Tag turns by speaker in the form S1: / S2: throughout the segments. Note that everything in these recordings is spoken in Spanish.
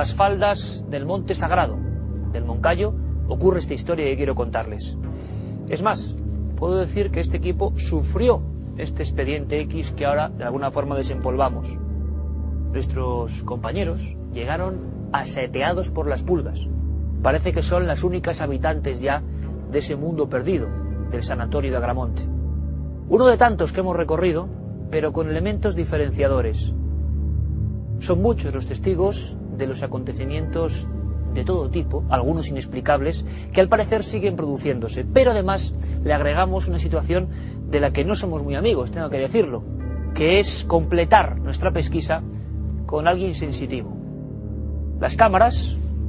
S1: las faldas del monte sagrado, del Moncayo, ocurre esta historia que quiero contarles. Es más, puedo decir que este equipo sufrió este expediente X que ahora de alguna forma desempolvamos. Nuestros compañeros llegaron aseteados por las pulgas. Parece que son las únicas habitantes ya de ese mundo perdido, del sanatorio de Agramonte. Uno de tantos que hemos recorrido, pero con elementos diferenciadores. Son muchos los testigos de los acontecimientos de todo tipo, algunos inexplicables, que al parecer siguen produciéndose. Pero además le agregamos una situación de la que no somos muy amigos, tengo que decirlo, que es completar nuestra pesquisa con alguien sensitivo. Las cámaras,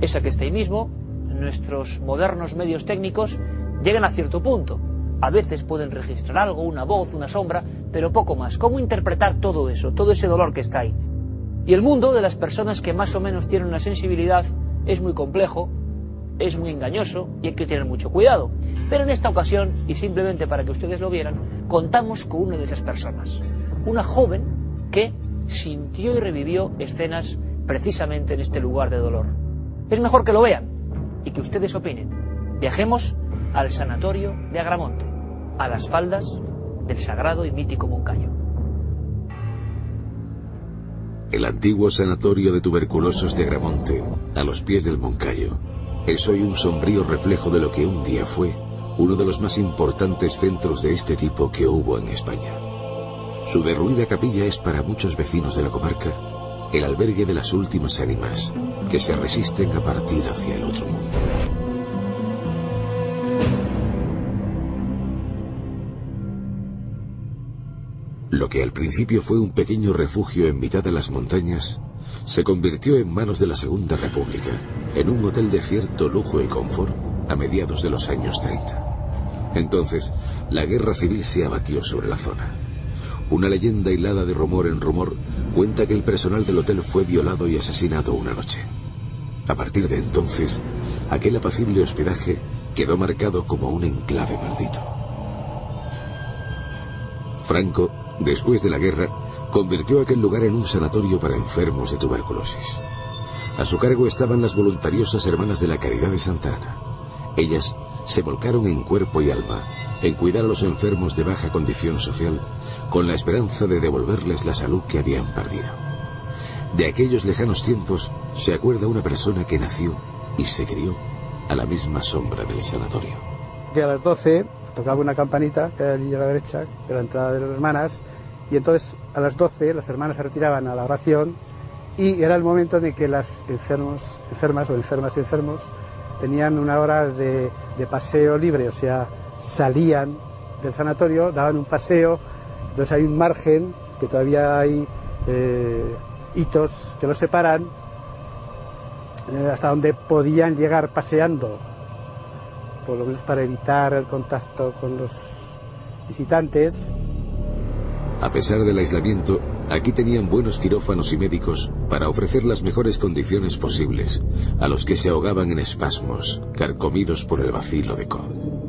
S1: esa que está ahí mismo, nuestros modernos medios técnicos, llegan a cierto punto. A veces pueden registrar algo, una voz, una sombra, pero poco más. ¿Cómo interpretar todo eso, todo ese dolor que está ahí? Y el mundo de las personas que más o menos tienen una sensibilidad es muy complejo, es muy engañoso y hay que tener mucho cuidado. Pero en esta ocasión, y simplemente para que ustedes lo vieran, contamos con una de esas personas. Una joven que sintió y revivió escenas precisamente en este lugar de dolor. Es mejor que lo vean y que ustedes opinen. Viajemos al sanatorio de Agramonte, a las faldas del sagrado y mítico Moncayo.
S2: El antiguo sanatorio de tuberculosos de Agramonte, a los pies del Moncayo, es hoy un sombrío reflejo de lo que un día fue uno de los más importantes centros de este tipo que hubo en España. Su derruida capilla es para muchos vecinos de la comarca el albergue de las últimas ánimas que se resisten a partir hacia el otro mundo. Lo que al principio fue un pequeño refugio en mitad de las montañas, se convirtió en manos de la Segunda República, en un hotel de cierto lujo y confort a mediados de los años 30. Entonces, la guerra civil se abatió sobre la zona. Una leyenda hilada de rumor en rumor cuenta que el personal del hotel fue violado y asesinado una noche. A partir de entonces, aquel apacible hospedaje quedó marcado como un enclave maldito. Franco después de la guerra, convirtió aquel lugar en un sanatorio para enfermos de tuberculosis. A su cargo estaban las voluntariosas hermanas de la Caridad de Santa Ana. Ellas se volcaron en cuerpo y alma en cuidar a los enfermos de baja condición social con la esperanza de devolverles la salud que habían perdido. De aquellos lejanos tiempos se acuerda una persona que nació y se crió a la misma sombra del sanatorio.
S3: a las 12 tocaba una campanita que hay allí a la derecha de la entrada de las hermanas y entonces a las 12 las hermanas se retiraban a la oración y era el momento en que las enfermos, enfermas o enfermas y enfermos tenían una hora de, paseo libre, o sea, salían del sanatorio, daban un paseo, entonces hay un margen que todavía hay eh, hitos que los separan eh, hasta donde podían llegar paseando por lo menos para evitar el contacto con los visitantes.
S2: A pesar del aislamiento, aquí tenían buenos quirófanos y médicos para ofrecer las mejores condiciones posibles a los que se ahogaban en espasmos, carcomidos por el vacilo de Koh.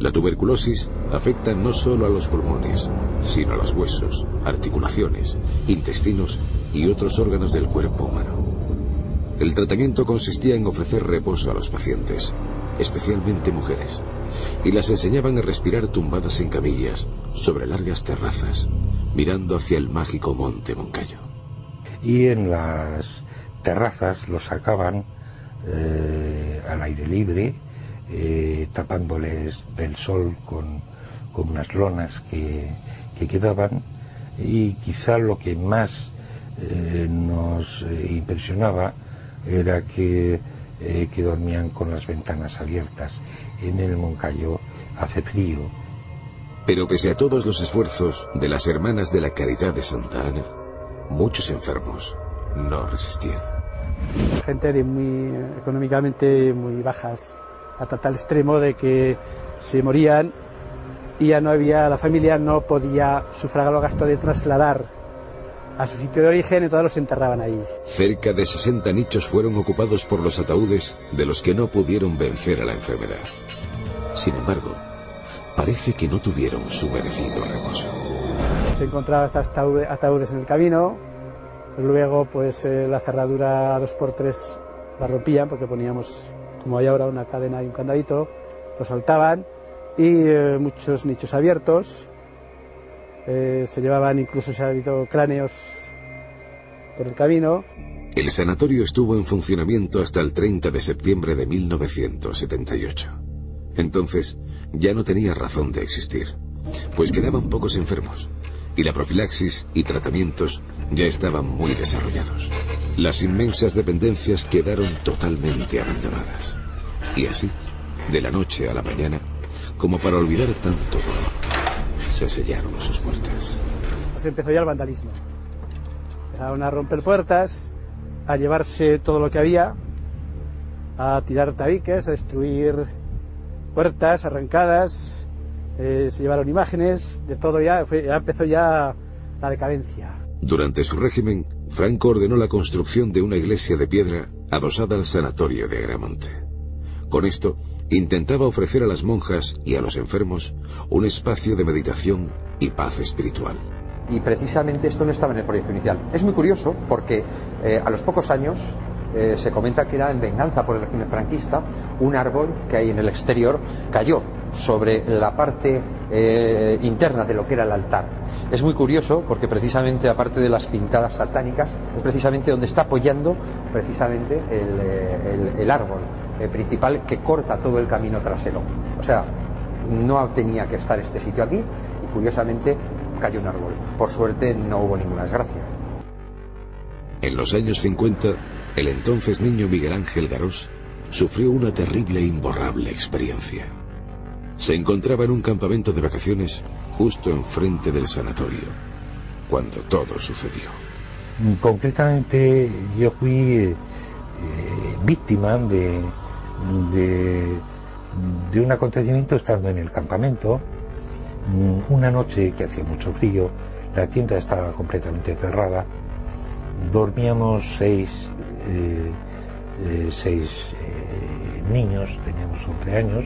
S2: La tuberculosis afecta no solo a los pulmones, sino a los huesos, articulaciones, intestinos y otros órganos del cuerpo humano. El tratamiento consistía en ofrecer reposo a los pacientes, especialmente mujeres, y las enseñaban a respirar tumbadas en camillas, sobre largas terrazas, mirando hacia el mágico monte Moncayo.
S4: Y en las terrazas los sacaban eh, al aire libre, eh, tapándoles del sol con, unas lonas que, quedaban, y quizá lo que más eh, nos impresionaba era que eh, que dormían con las ventanas abiertas. En el Moncayo hace frío.
S2: Pero pese a todos los esfuerzos de las hermanas de la Caridad de Santa Ana, muchos enfermos no resistían.
S3: Gente de muy económicamente muy bajas, hasta tal extremo de que se morían y ya no había, la familia no podía sufragar los gastos de trasladar a su sitio de origen y todos los enterraban ahí.
S2: Cerca de 60 nichos fueron ocupados por los ataúdes de los que no pudieron vencer a la enfermedad. Sin embargo, parece que no tuvieron su merecido reposo.
S3: Se encontraban hasta ataúdes en el camino, Luego, pues eh, la cerradura 2x3 la rompían porque poníamos, como hay ahora, una cadena y un candadito, lo saltaban y eh, muchos nichos abiertos. Eh, se llevaban incluso, se ha habido cráneos por el camino.
S2: El sanatorio estuvo en funcionamiento hasta el 30 de septiembre de 1978. Entonces ya no tenía razón de existir, pues quedaban pocos enfermos y la profilaxis y tratamientos ya estaban muy desarrollados. Las inmensas dependencias quedaron totalmente abandonadas. Y así, de la noche a la mañana, como para olvidar tanto dolor, se sellaron sus puertas.
S3: Pues empezó ya el vandalismo. Empezaron a romper puertas, a llevarse todo lo que había, a tirar tabiques, a destruir puertas arrancadas, eh, se llevaron imágenes, de todo ya, ya empezó ya la decadencia.
S2: Durante su régimen, Franco ordenó la construcción de una iglesia de piedra adosada al sanatorio de Agramonte. Con esto, intentaba ofrecer a las monjas y a los enfermos un espacio de meditación y paz espiritual.
S5: Y precisamente esto no estaba en el proyecto inicial. Es muy curioso porque eh, a los pocos años eh, se comenta que era en venganza por el régimen franquista, un árbol que hay en el exterior cayó sobre la parte eh, interna de lo que era el altar. Es muy curioso porque precisamente aparte de las pintadas satánicas es precisamente donde está apoyando precisamente el, el árbol principal que corta todo el camino trasero. O sea, no tenía que estar este sitio aquí y curiosamente cayó un árbol. Por suerte no hubo ninguna desgracia.
S2: En los años 50, el entonces niño Miguel Ángel Garós sufrió una terrible e imborrable experiencia. Se encontraba en un campamento de vacaciones justo enfrente del sanatorio, cuando todo sucedió.
S4: Concretamente yo fui eh, víctima de, de, un acontecimiento estando en el campamento. Una noche que hacía mucho frío, la tienda estaba completamente cerrada, dormíamos seis, eh, eh, seis eh, niños, teníamos 11 años,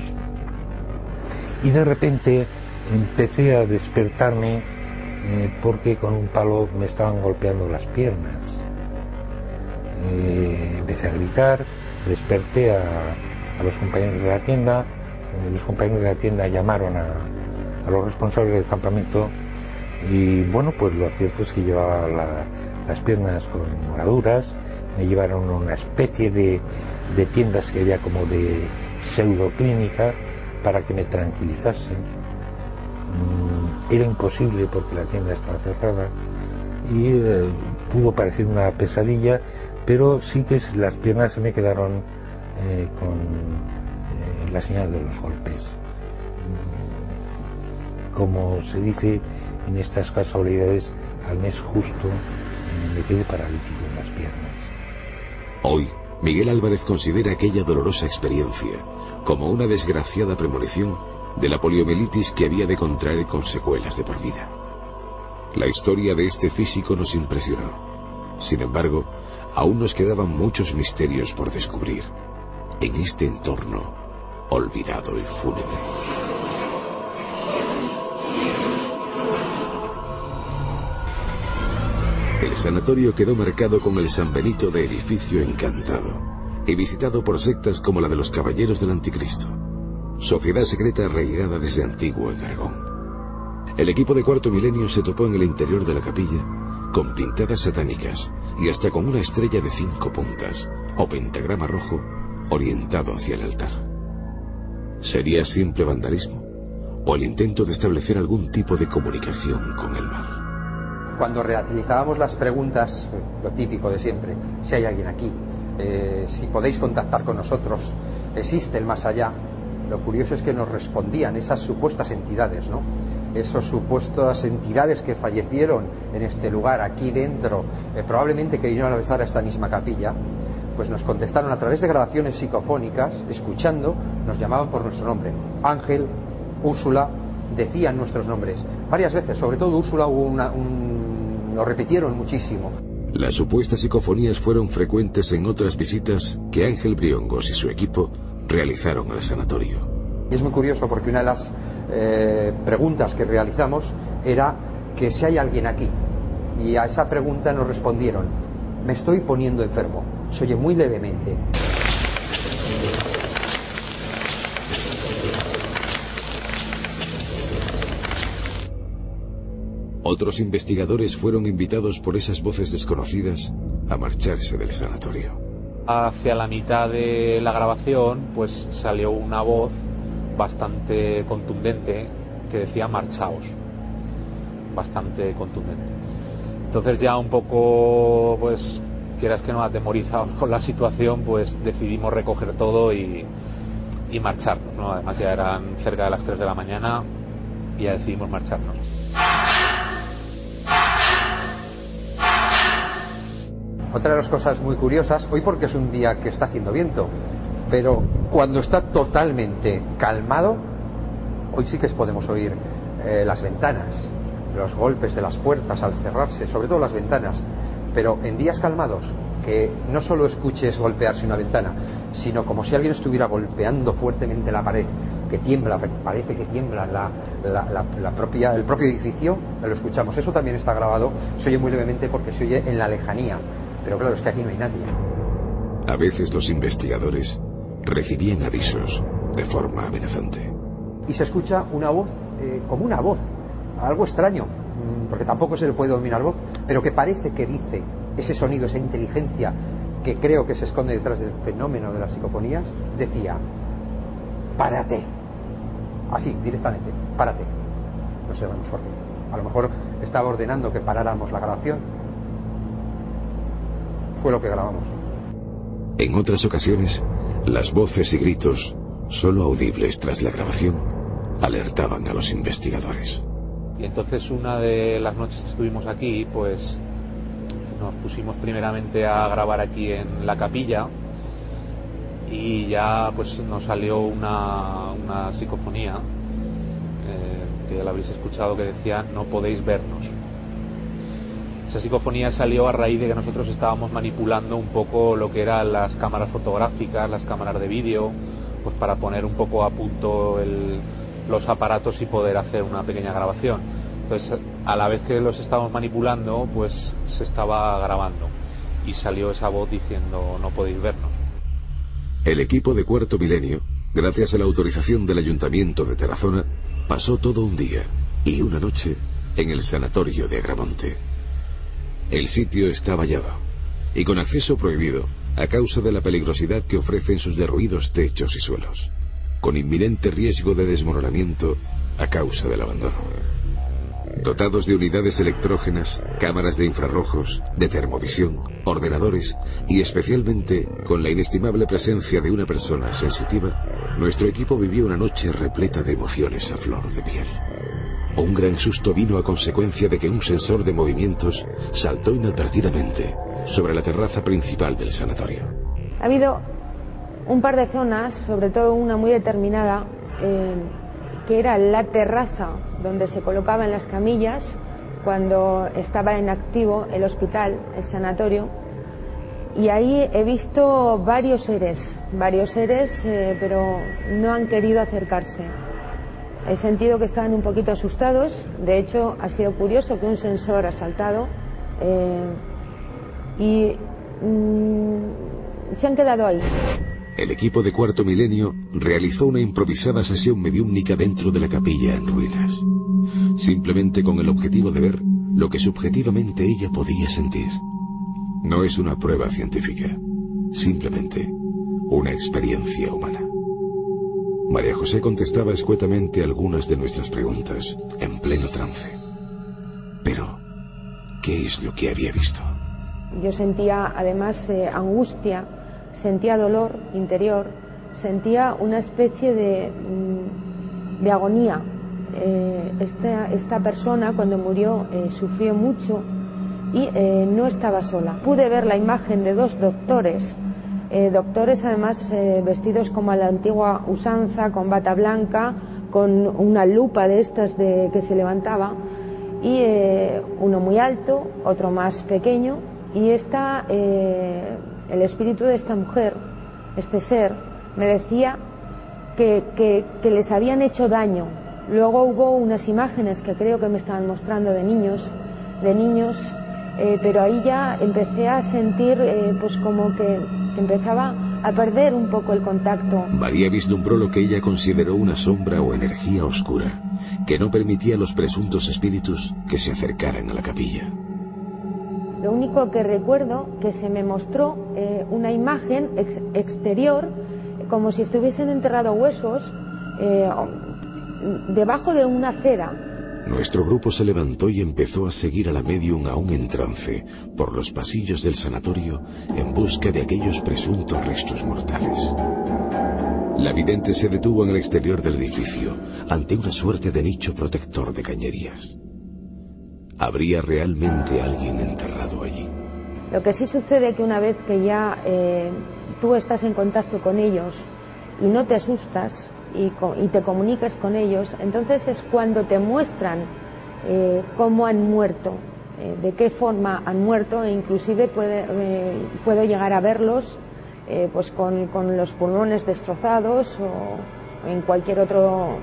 S4: y de repente empecé a despertarme porque con un palo me estaban golpeando las piernas. empecé a gritar, desperté a, los compañeros de la tienda, los compañeros de la tienda llamaron a, a los responsables del campamento y bueno, pues lo cierto es que llevaba las piernas con moraduras, me llevaron a una especie de, de tiendas que había como de pseudoclínica para que me tranquilizasen. Mm, era imposible porque la tienda estaba cerrada y eh, pudo parecer una pesadilla, pero sí que las piernas se me quedaron eh, con eh, la señal de los golpes. Mm, como se dice en estas casualidades, al mes justo me quedé paralítico en las piernas.
S2: Hoy, Miguel Álvarez considera aquella dolorosa experiencia como una desgraciada premonición de la poliomielitis que había de contraer con secuelas de por vida. La historia de este físico nos impresionó. Sin embargo, aún nos quedaban muchos misterios por descubrir en este entorno olvidado y fúnebre. El sanatorio quedó marcado con el San Benito de edificio encantado y visitado por sectas como la de los Caballeros del Anticristo, sociedad secreta arraigada desde antiguo en Aragón. El equipo de cuarto milenio se topó en el interior de la capilla con pintadas satánicas y hasta con una estrella de cinco puntas o pentagrama rojo orientado hacia el altar. ¿Sería simple vandalismo o el intento de establecer algún tipo de comunicación con el mal?
S5: cuando realizábamos las preguntas, lo típico de siempre, si hay alguien aquí, eh, si podéis contactar con nosotros, existe el más allá, lo curioso es que nos respondían esas supuestas entidades, ¿no? Esas supuestas entidades que fallecieron en este lugar, aquí dentro, eh, probablemente que vinieron a besar a esta misma capilla, pues nos contestaron a través de grabaciones psicofónicas, escuchando, nos llamaban por nuestro nombre. Ángel, Úrsula, decían nuestros nombres. Varias veces, sobre todo Úrsula, hubo una, un, lo repitieron muchísimo.
S2: Las supuestas psicofonías fueron frecuentes en otras visitas que Ángel Briongos y su equipo realizaron al sanatorio.
S5: Y es muy curioso porque una de las eh, preguntas que realizamos era que si hay alguien aquí. Y a esa pregunta nos respondieron, me estoy poniendo enfermo, se oye muy levemente.
S2: Otros investigadores fueron invitados por esas voces desconocidas a marcharse del sanatorio.
S6: Hacia la mitad de la grabación, pues salió una voz bastante contundente que decía marchaos. Bastante contundente. Entonces ya un poco, pues, quieras que no atemorizado con la situación, pues decidimos recoger todo y, y marcharnos. ¿no? Además ya eran cerca de las 3 de la mañana y ya decidimos marcharnos.
S5: Otra de las cosas muy curiosas, hoy porque es un día que está haciendo viento, pero cuando está totalmente calmado, hoy sí que podemos oír eh, las ventanas, los golpes de las puertas al cerrarse, sobre todo las ventanas. Pero en días calmados, que no solo escuches golpearse una ventana, sino como si alguien estuviera golpeando fuertemente la pared, que tiembla, parece que tiembla la, la, la, propia, el propio edificio, lo escuchamos. Eso también está grabado, se oye muy levemente porque se oye en la lejanía. Pero claro, es que aquí no hay nadie.
S2: A veces los investigadores recibían avisos de forma amenazante.
S5: Y se escucha una voz, eh, como una voz, algo extraño, mm, porque tampoco se le puede dominar voz, pero que parece que dice ese sonido, esa inteligencia que creo que se esconde detrás del fenómeno de las psicofonías, decía, párate. Así, directamente, párate. No sabemos por qué. A lo mejor estaba ordenando que paráramos la grabación. Fue lo que grabamos.
S2: En otras ocasiones, las voces y gritos, solo audibles tras la grabación, alertaban a los investigadores.
S6: Y entonces una de las noches que estuvimos aquí, pues nos pusimos primeramente a grabar aquí en la capilla y ya pues nos salió una, una psicofonía eh, que ya la habréis escuchado que decía no podéis vernos. Esa psicofonía salió a raíz de que nosotros estábamos manipulando un poco lo que eran las cámaras fotográficas, las cámaras de vídeo, pues para poner un poco a punto el, los aparatos y poder hacer una pequeña grabación. Entonces, a la vez que los estábamos manipulando, pues se estaba grabando y salió esa voz diciendo no podéis vernos.
S2: El equipo de Cuarto Milenio, gracias a la autorización del Ayuntamiento de Tarazona, pasó todo un día y una noche en el sanatorio de Agramonte. El sitio está vallado y con acceso prohibido a causa de la peligrosidad que ofrecen sus derruidos techos y suelos, con inminente riesgo de desmoronamiento a causa del abandono. Dotados de unidades electrógenas, cámaras de infrarrojos, de termovisión, ordenadores y especialmente con la inestimable presencia de una persona sensitiva, nuestro equipo vivió una noche repleta de emociones a flor de piel. Un gran susto vino a consecuencia de que un sensor de movimientos saltó inadvertidamente sobre la terraza principal del sanatorio.
S7: Ha habido un par de zonas, sobre todo una muy determinada, eh, que era la terraza donde se colocaban las camillas cuando estaba en activo el hospital, el sanatorio, y ahí he visto varios seres, varios seres, eh, pero no han querido acercarse. He sentido que estaban un poquito asustados, de hecho ha sido curioso que un sensor ha saltado eh, y mm, se han quedado ahí.
S2: El equipo de Cuarto Milenio realizó una improvisada sesión mediúmnica dentro de la capilla en ruinas, simplemente con el objetivo de ver lo que subjetivamente ella podía sentir. No es una prueba científica, simplemente una experiencia humana. María José contestaba escuetamente algunas de nuestras preguntas, en pleno trance. Pero, ¿qué es lo que había visto?
S7: Yo sentía además eh, angustia sentía dolor interior, sentía una especie de, mm, de agonía. Eh, esta, esta, persona cuando murió eh, sufrió mucho y no estaba sola. Pude ver la imagen de dos doctores, doctores además vestidos como a la antigua usanza, con bata blanca, con una lupa de estas de, que se levantaba, y uno muy alto, otro más pequeño, y esta el espíritu de esta mujer, este ser, me decía que, que, les habían hecho daño. Luego hubo unas imágenes que creo que me estaban mostrando de niños, de niños eh, pero ahí ya empecé a sentir eh, pues como que empezaba a perder un poco el contacto.
S2: María vislumbró lo que ella consideró una sombra o energía oscura, que no permitía a los presuntos espíritus que se acercaran a la capilla.
S7: Lo único que recuerdo que se me mostró eh, una imagen exterior, como si estuviesen enterrados huesos, debajo de una acera,
S2: nuestro grupo se levantó y empezó a seguir a la medium aún en trance por los pasillos del sanatorio en busca de aquellos presuntos restos mortales. La vidente se detuvo en el exterior del edificio ante una suerte de nicho protector de cañerías. ¿Habría realmente alguien enterrado allí?
S7: Lo que sí sucede es que una vez que ya eh, tú estás en contacto con ellos y no te asustas, y, te comunicas con ellos, entonces es cuando te muestran eh, cómo han muerto, eh, de qué forma han muerto e inclusive puede, eh, puedo llegar a verlos pues con, con, los pulmones destrozados o en cualquier otro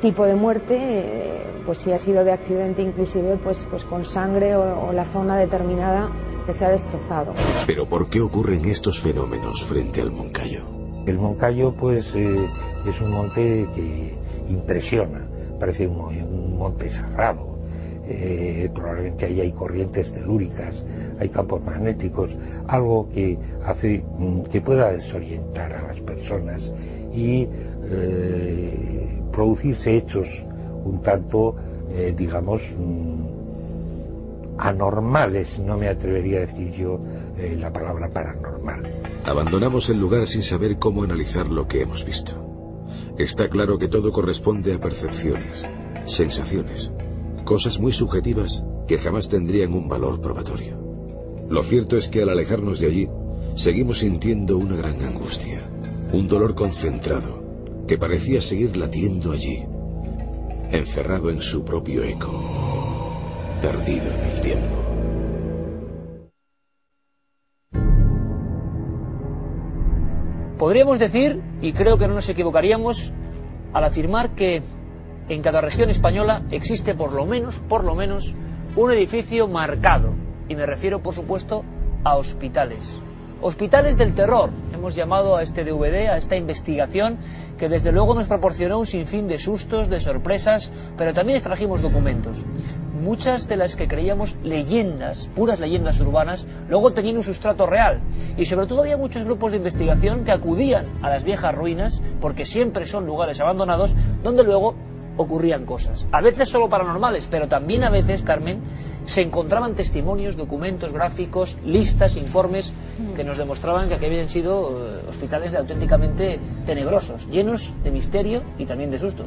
S7: tipo de muerte, pues si ha sido de accidente inclusive pues, pues con sangre o, o la zona determinada que se ha destrozado.
S2: Pero ¿por qué ocurren estos fenómenos frente al Moncayo?
S4: El Moncayo pues eh, es un monte que impresiona, parece un, monte cerrado. Eh, probablemente ahí hay corrientes telúricas, hay campos magnéticos, algo que hace mm, que pueda desorientar a las personas y eh, producirse hechos un tanto, digamos, mm, anormales, no me atrevería a decir yo la palabra paranormal.
S2: Abandonamos el lugar sin saber cómo analizar lo que hemos visto. Está claro que todo corresponde a percepciones, sensaciones, cosas muy subjetivas que jamás tendrían un valor probatorio. Lo cierto es que al alejarnos de allí, seguimos sintiendo una gran angustia, un dolor concentrado que parecía seguir latiendo allí, encerrado en su propio eco, perdido en el tiempo.
S1: Podríamos decir, y creo que no nos equivocaríamos, al afirmar que en cada región española existe por lo menos, por lo menos, un edificio marcado. Y me refiero, por supuesto, a hospitales. Hospitales del terror, hemos llamado a este DVD, a esta investigación, que desde luego nos proporcionó un sinfín de sustos, de sorpresas, pero también extrajimos documentos muchas de las que creíamos leyendas, puras leyendas urbanas, luego tenían un sustrato real. Y sobre todo había muchos grupos de investigación que acudían a las viejas ruinas, porque siempre son lugares abandonados, donde luego ocurrían cosas. A veces solo paranormales, pero también a veces, Carmen, se encontraban testimonios, documentos gráficos, listas, informes que nos demostraban que aquí habían sido eh, hospitales auténticamente tenebrosos, llenos de misterio y también de susto.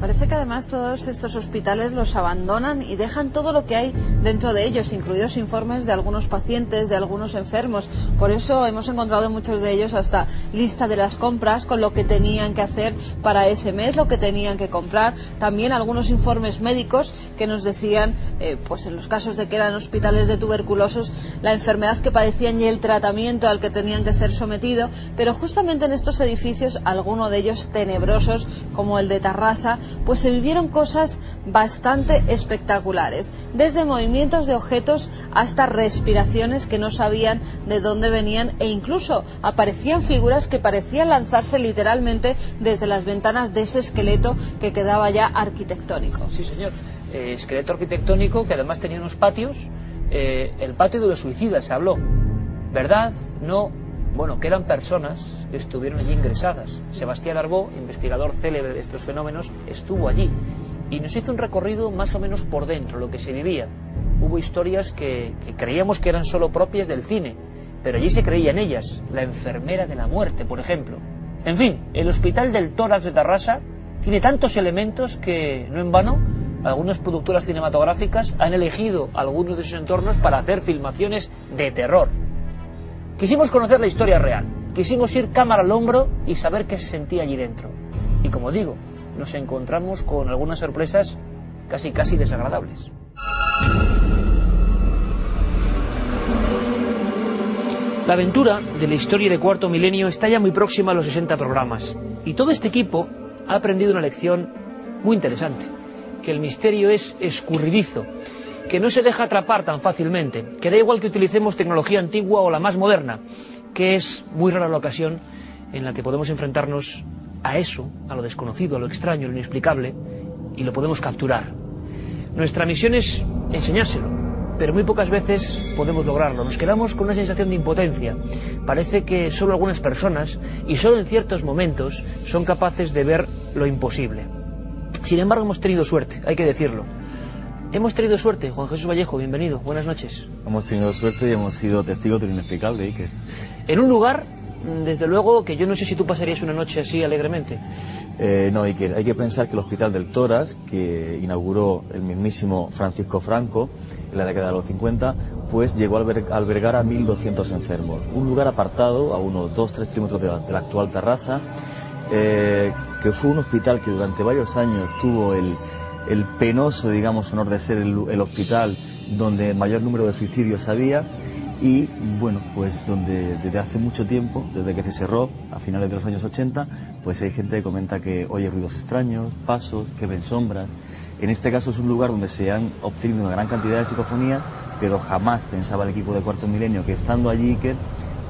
S8: Parece que además todos estos hospitales los abandonan y dejan todo lo que hay dentro de ellos, incluidos informes de algunos pacientes, de algunos enfermos. Por eso hemos encontrado en muchos de ellos hasta lista de las compras con lo que tenían que hacer para ese mes, lo que tenían que comprar. También algunos informes médicos que nos decían, eh, pues en los casos de que eran hospitales de tuberculosos, la enfermedad que padecían y el tratamiento al que tenían que ser sometidos. Pero justamente en estos edificios, algunos de ellos tenebrosos, como el de Tarrasa, pues se vivieron cosas bastante espectaculares, desde movimientos de objetos hasta respiraciones que no sabían de dónde venían e incluso aparecían figuras que parecían lanzarse literalmente desde las ventanas de ese esqueleto que quedaba ya arquitectónico.
S1: Sí, señor. Eh, esqueleto arquitectónico que además tenía unos patios, eh, el patio de los suicidas se habló. ¿Verdad? No. Bueno, que eran personas estuvieron allí ingresadas. Sebastián Arbó, investigador célebre de estos fenómenos, estuvo allí y nos hizo un recorrido más o menos por dentro, lo que se vivía. Hubo historias que, creíamos que eran solo propias del cine, pero allí se creía en ellas, la enfermera de la muerte, por ejemplo. En fin, el Hospital del Tórax de Tarrasa tiene tantos elementos que, no en vano, algunas productoras cinematográficas han elegido algunos de sus entornos para hacer filmaciones de terror. Quisimos conocer la historia real, Quisimos ir cámara al hombro y saber qué se sentía allí dentro. Y como digo, nos encontramos con algunas sorpresas casi casi desagradables. La aventura de la historia de Cuarto Milenio está ya muy próxima a los 60 programas y todo este equipo ha aprendido una lección muy interesante, que el misterio es escurridizo que no se deja atrapar tan fácilmente, que da igual que utilicemos tecnología antigua o la más moderna, que es muy rara la ocasión en la que podemos enfrentarnos a eso, a lo desconocido, a lo extraño, a lo inexplicable, y lo podemos capturar. Nuestra misión es enseñárselo, pero muy pocas veces podemos lograrlo. Nos quedamos con una sensación de impotencia. Parece que solo algunas personas, y solo en ciertos momentos, son capaces de ver lo imposible. Sin embargo, hemos tenido suerte, hay que decirlo. Hemos tenido suerte, Juan Jesús Vallejo, bienvenido, buenas noches.
S9: Hemos tenido suerte y hemos sido testigos de lo inexplicable, Iker.
S1: En un lugar, desde luego, que yo no sé si tú pasarías una noche así alegremente.
S9: Eh, no, Iker, hay que pensar que el Hospital del Toras, que inauguró el mismísimo Francisco Franco en la década de los 50, pues llegó a albergar a 1.200 enfermos. Un lugar apartado, a unos 2-3 kilómetros de la, de la actual Terrassa, eh, que fue un hospital que durante varios años tuvo el, el penoso, digamos, honor de ser el, hospital donde mayor número de suicidios había y, bueno, pues donde desde hace mucho tiempo, desde que se cerró a finales de los años 80, pues hay gente que comenta que oye ruidos extraños, pasos, que ven sombras. En este caso es un lugar donde se han obtenido una gran cantidad de psicofonía, pero jamás pensaba el equipo de Cuarto Milenio que estando allí, que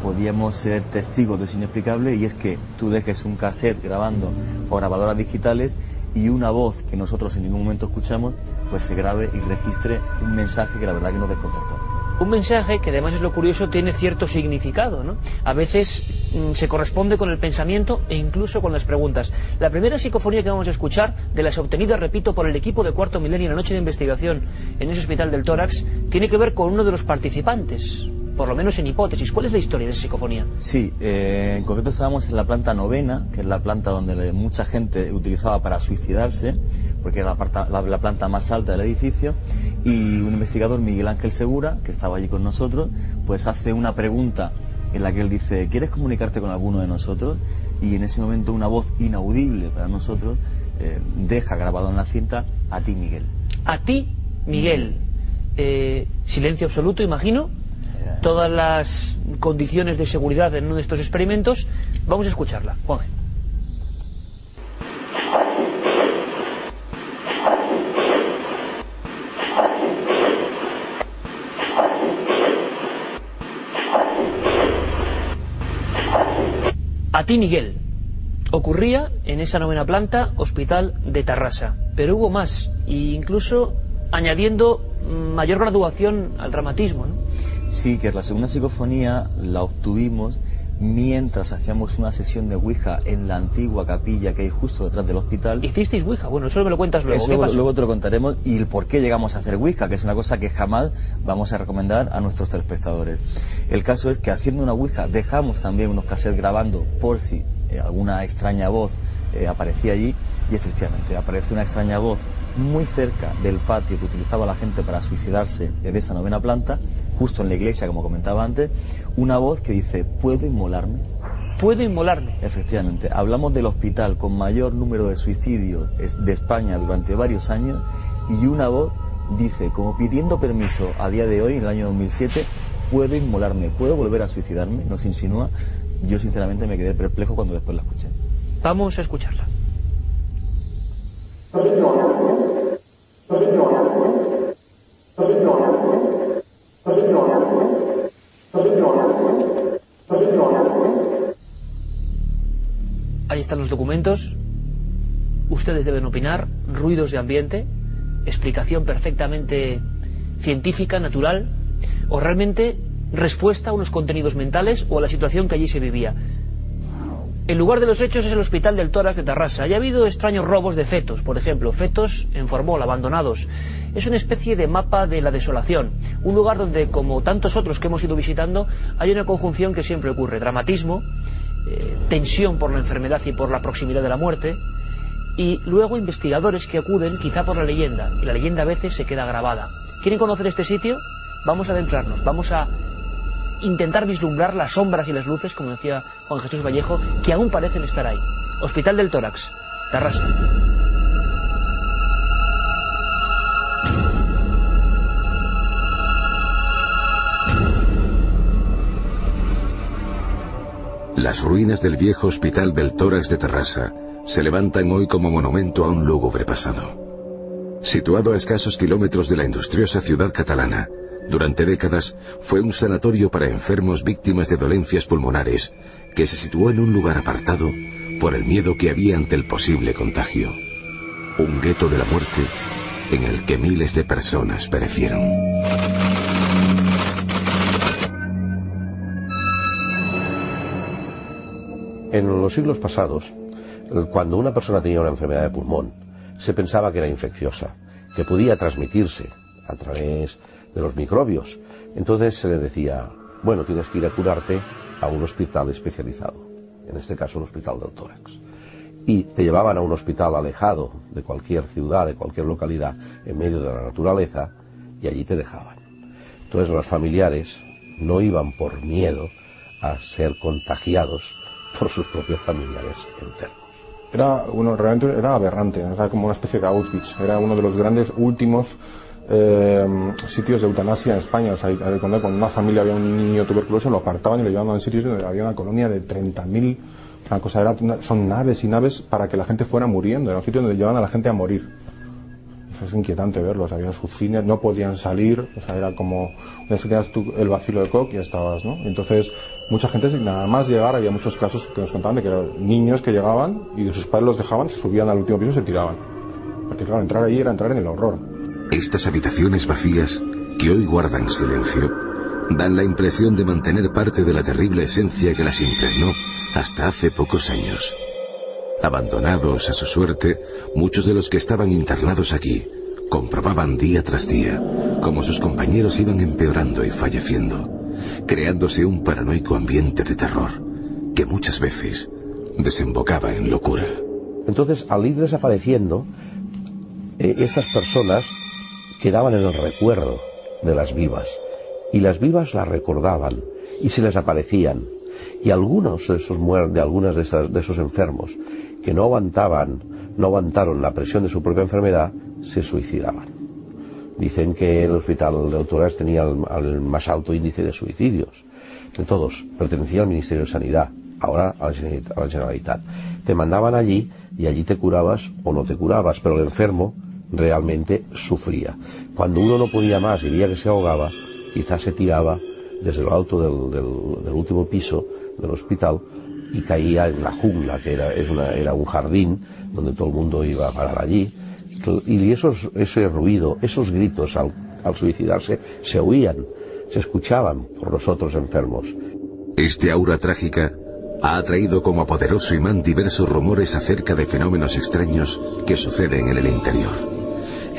S9: podíamos ser testigos de eso inexplicable y es que tú dejes un cassette grabando o grabadoras digitales y una voz que nosotros en ningún momento escuchamos, pues se grabe y registre un mensaje que la verdad que nos desconcertó.
S1: Un mensaje que además es lo curioso, tiene cierto significado, ¿no? A veces mmm, se corresponde con el pensamiento e incluso con las preguntas. La primera psicofonía que vamos a escuchar, de las obtenidas, repito, por el equipo de Cuarto Milenio en la noche de investigación en ese hospital del tórax, tiene que ver con uno de los participantes, por lo menos en hipótesis. ¿Cuál es la historia de esa psicofonía?
S9: Sí, eh, en concreto estábamos en la planta novena, que es la planta donde mucha gente utilizaba para suicidarse, porque era la, planta, la, la planta más alta del edificio, y un investigador, Miguel Ángel Segura, que estaba allí con nosotros, pues hace una pregunta en la que él dice, ¿quieres comunicarte con alguno de nosotros? Y en ese momento una voz inaudible para nosotros eh, deja grabado en la cinta a ti, Miguel.
S1: A ti, Miguel. Eh, silencio absoluto, imagino. Todas las condiciones de seguridad en uno de estos experimentos. Vamos a escucharla, Juan. A ti, Miguel. Ocurría en esa novena planta, hospital de Tarrasa. Pero hubo más, e incluso añadiendo mayor graduación al dramatismo. ¿no?
S9: Sí, que la segunda psicofonía la obtuvimos mientras hacíamos una sesión de Ouija en la antigua capilla que hay justo detrás del hospital.
S1: ¿Hicisteis Ouija? Bueno, eso me lo cuentas luego.
S9: Eso luego te lo contaremos y el por qué llegamos a hacer Ouija, que es una cosa que jamás vamos a recomendar a nuestros telespectadores. El caso es que haciendo una Ouija dejamos también unos cassettes grabando por si eh, alguna extraña voz eh, aparecía allí y efectivamente apareció una extraña voz muy cerca del patio que utilizaba la gente para suicidarse de esa novena planta, justo en la iglesia, como comentaba antes, una voz que dice, ¿puedo inmolarme?
S1: ¿Puedo inmolarme?
S9: Efectivamente, hablamos del hospital con mayor número de suicidios de España durante varios años y una voz dice, como pidiendo permiso a día de hoy, en el año 2007, ¿puedo inmolarme? ¿Puedo volver a suicidarme? Nos insinúa. Yo sinceramente me quedé perplejo cuando después la escuché.
S1: Vamos a escucharla. Ahí están los documentos. Ustedes deben opinar. Ruidos de ambiente. Explicación perfectamente científica, natural. O realmente respuesta a unos contenidos mentales o a la situación que allí se vivía. El lugar de los hechos es el Hospital del Tórax de Tarrasa. Y ha habido extraños robos de fetos, por ejemplo, fetos en formol, abandonados. Es una especie de mapa de la desolación. Un lugar donde, como tantos otros que hemos ido visitando, hay una conjunción que siempre ocurre. Dramatismo, eh, tensión por la enfermedad y por la proximidad de la muerte, y luego investigadores que acuden quizá por la leyenda. Y la leyenda a veces se queda grabada. ¿Quieren conocer este sitio? Vamos a adentrarnos, vamos a intentar vislumbrar las sombras y las luces, como decía Juan Jesús Vallejo, que aún parecen estar ahí. Hospital del Tórax, Tarrasa.
S2: Las ruinas del viejo Hospital del Tórax de Tarrasa se levantan hoy como monumento a un lúgubre pasado. Situado a escasos kilómetros de la industriosa ciudad catalana, durante décadas fue un sanatorio para enfermos víctimas de dolencias pulmonares que se situó en un lugar apartado por el miedo que había ante el posible contagio. Un gueto de la muerte en el que miles de personas perecieron.
S10: En los siglos pasados, cuando una persona tenía una enfermedad de pulmón, se pensaba que era infecciosa, que podía transmitirse a través de los microbios. Entonces se le decía, bueno, tienes que ir a curarte a un hospital especializado, en este caso un hospital del tórax. Y te llevaban a un hospital alejado de cualquier ciudad, de cualquier localidad, en medio de la naturaleza, y allí te dejaban. Entonces los familiares no iban por miedo a ser contagiados por sus propios familiares enfermos.
S11: Era, bueno, realmente era aberrante, era como una especie de Auschwitz, era uno de los grandes últimos eh, sitios de eutanasia en España. O sea, cuando, una familia había un niño tuberculoso, lo apartaban y lo llevaban a sitios donde había una colonia de 30.000. Una cosa era, son naves y naves para que la gente fuera muriendo. Era un sitio donde llevaban a la gente a morir. Es inquietante verlo. había sus cines, no podían salir. O sea, era como, una tenías tú el vacilo de coque ya estabas, ¿no? Entonces, mucha gente, nada más llegar, había muchos casos que nos contaban de que eran niños que llegaban y sus padres los dejaban, se subían al último piso y se tiraban. Porque claro, entrar allí era entrar en el horror.
S2: Estas habitaciones vacías, que hoy guardan silencio, dan la impresión de mantener parte de la terrible esencia que las impregnó hasta hace pocos años. Abandonados a su suerte, muchos de los que estaban internados aquí comprobaban día tras día cómo sus compañeros iban empeorando y falleciendo, creándose un paranoico ambiente de terror que muchas veces desembocaba en locura.
S10: Entonces, al ir desapareciendo, eh, estas personas quedaban en el recuerdo de las vivas. Y las vivas las recordaban y se les aparecían. Y algunos de esos de algunas de, de esos enfermos que no aguantaban no aguantaron la presión de su propia enfermedad se suicidaban. Dicen que el hospital de autoras tenía el, más alto índice de suicidios. De todos pertenecía al Ministerio de Sanidad ahora a la Generalitat. Te mandaban allí y allí te curabas o no te curabas pero el enfermo realmente sufría. Cuando uno no podía más y veía que se ahogaba, quizás se tiraba desde lo alto del, último piso del hospital y caía en la jungla, que era, era un jardín donde todo el mundo iba a parar allí. Y esos, ese ruido, esos gritos al, al suicidarse, se oían, se escuchaban por los otros enfermos.
S2: Este aura trágica ha atraído como poderoso imán diversos rumores acerca de fenómenos extraños que suceden en el interior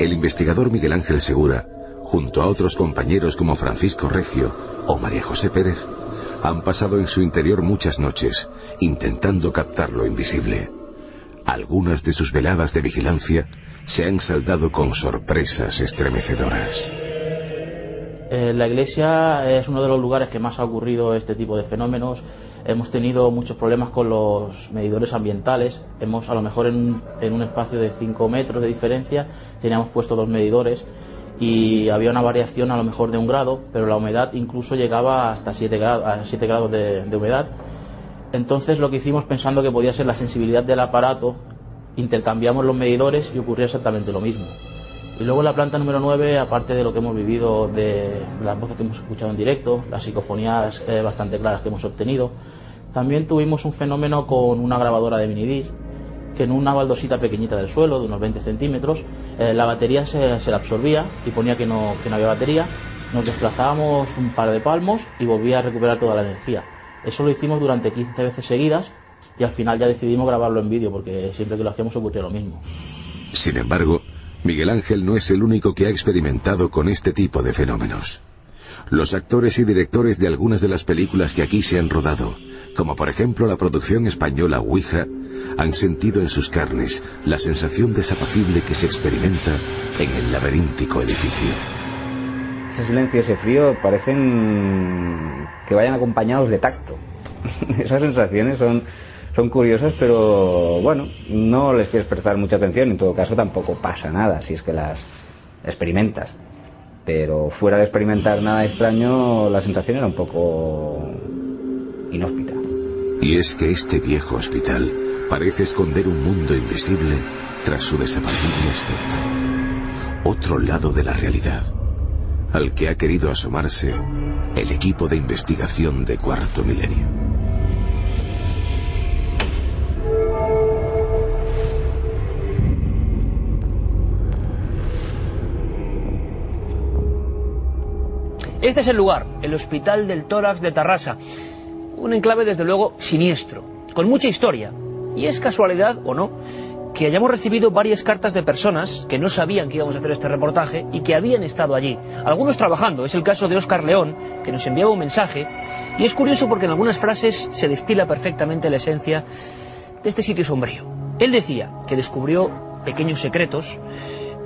S2: el investigador Miguel Ángel Segura, junto a otros compañeros como Francisco Recio o María José Pérez, han pasado en su interior muchas noches intentando captar lo invisible. Algunas de sus veladas de vigilancia se han saldado con sorpresas estremecedoras.
S12: Eh, la iglesia es uno de los lugares que más ha ocurrido este tipo de fenómenos hemos tenido muchos problemas con los medidores ambientales. Hemos, a lo mejor en, un espacio de 5 metros de diferencia, teníamos puesto dos medidores y había una variación a lo mejor de un grado, pero la humedad incluso llegaba hasta 7 grados, a 7 grados de, de humedad. Entonces lo que hicimos pensando que podía ser la sensibilidad del aparato, intercambiamos los medidores y ocurría exactamente lo mismo. Y luego la planta número 9, aparte de lo que hemos vivido, de las voces que hemos escuchado en directo, las psicofonías eh, bastante claras que hemos obtenido, también tuvimos un fenómeno con una grabadora de minidisc, que en una baldosita pequeñita del suelo, de unos 20 centímetros, eh, la batería se, se, la absorbía y ponía que no, que no había batería. Nos desplazábamos un par de palmos y volvía a recuperar toda la energía. Eso lo hicimos durante 15 veces seguidas y al final ya decidimos grabarlo en vídeo porque siempre que lo hacíamos ocurría lo mismo.
S2: Sin embargo, Miguel Ángel no es el único que ha experimentado con este tipo de fenómenos. Los actores y directores de algunas de las películas que aquí se han rodado, como por ejemplo la producción española Ouija, han sentido en sus carnes la sensación desapacible que se experimenta en el laberíntico edificio.
S13: Ese silencio ese frío parecen que vayan acompañados de tacto. Esas sensaciones son son curiosas, pero bueno, no les quieres prestar mucha atención, en todo caso tampoco pasa nada si es que las experimentas. Pero fuera de experimentar nada extraño, la sensación era un poco inhóspita.
S2: Y es que este viejo hospital parece esconder un mundo invisible tras su desapacible aspecto. otro lado de la realidad, al que ha querido asomarse el equipo de investigación de Cuarto Milenio.
S1: Este es el lugar, el Hospital del Tórax de Tarrasa. Un enclave desde luego siniestro, con mucha historia. Y es casualidad, o no, que hayamos recibido varias cartas de personas que no sabían que íbamos a hacer este reportaje y que habían estado allí. Algunos trabajando, es el caso de Óscar León, que nos enviaba un mensaje. Y es curioso porque en algunas frases se destila perfectamente la esencia de este sitio sombrío. Él decía que descubrió pequeños secretos,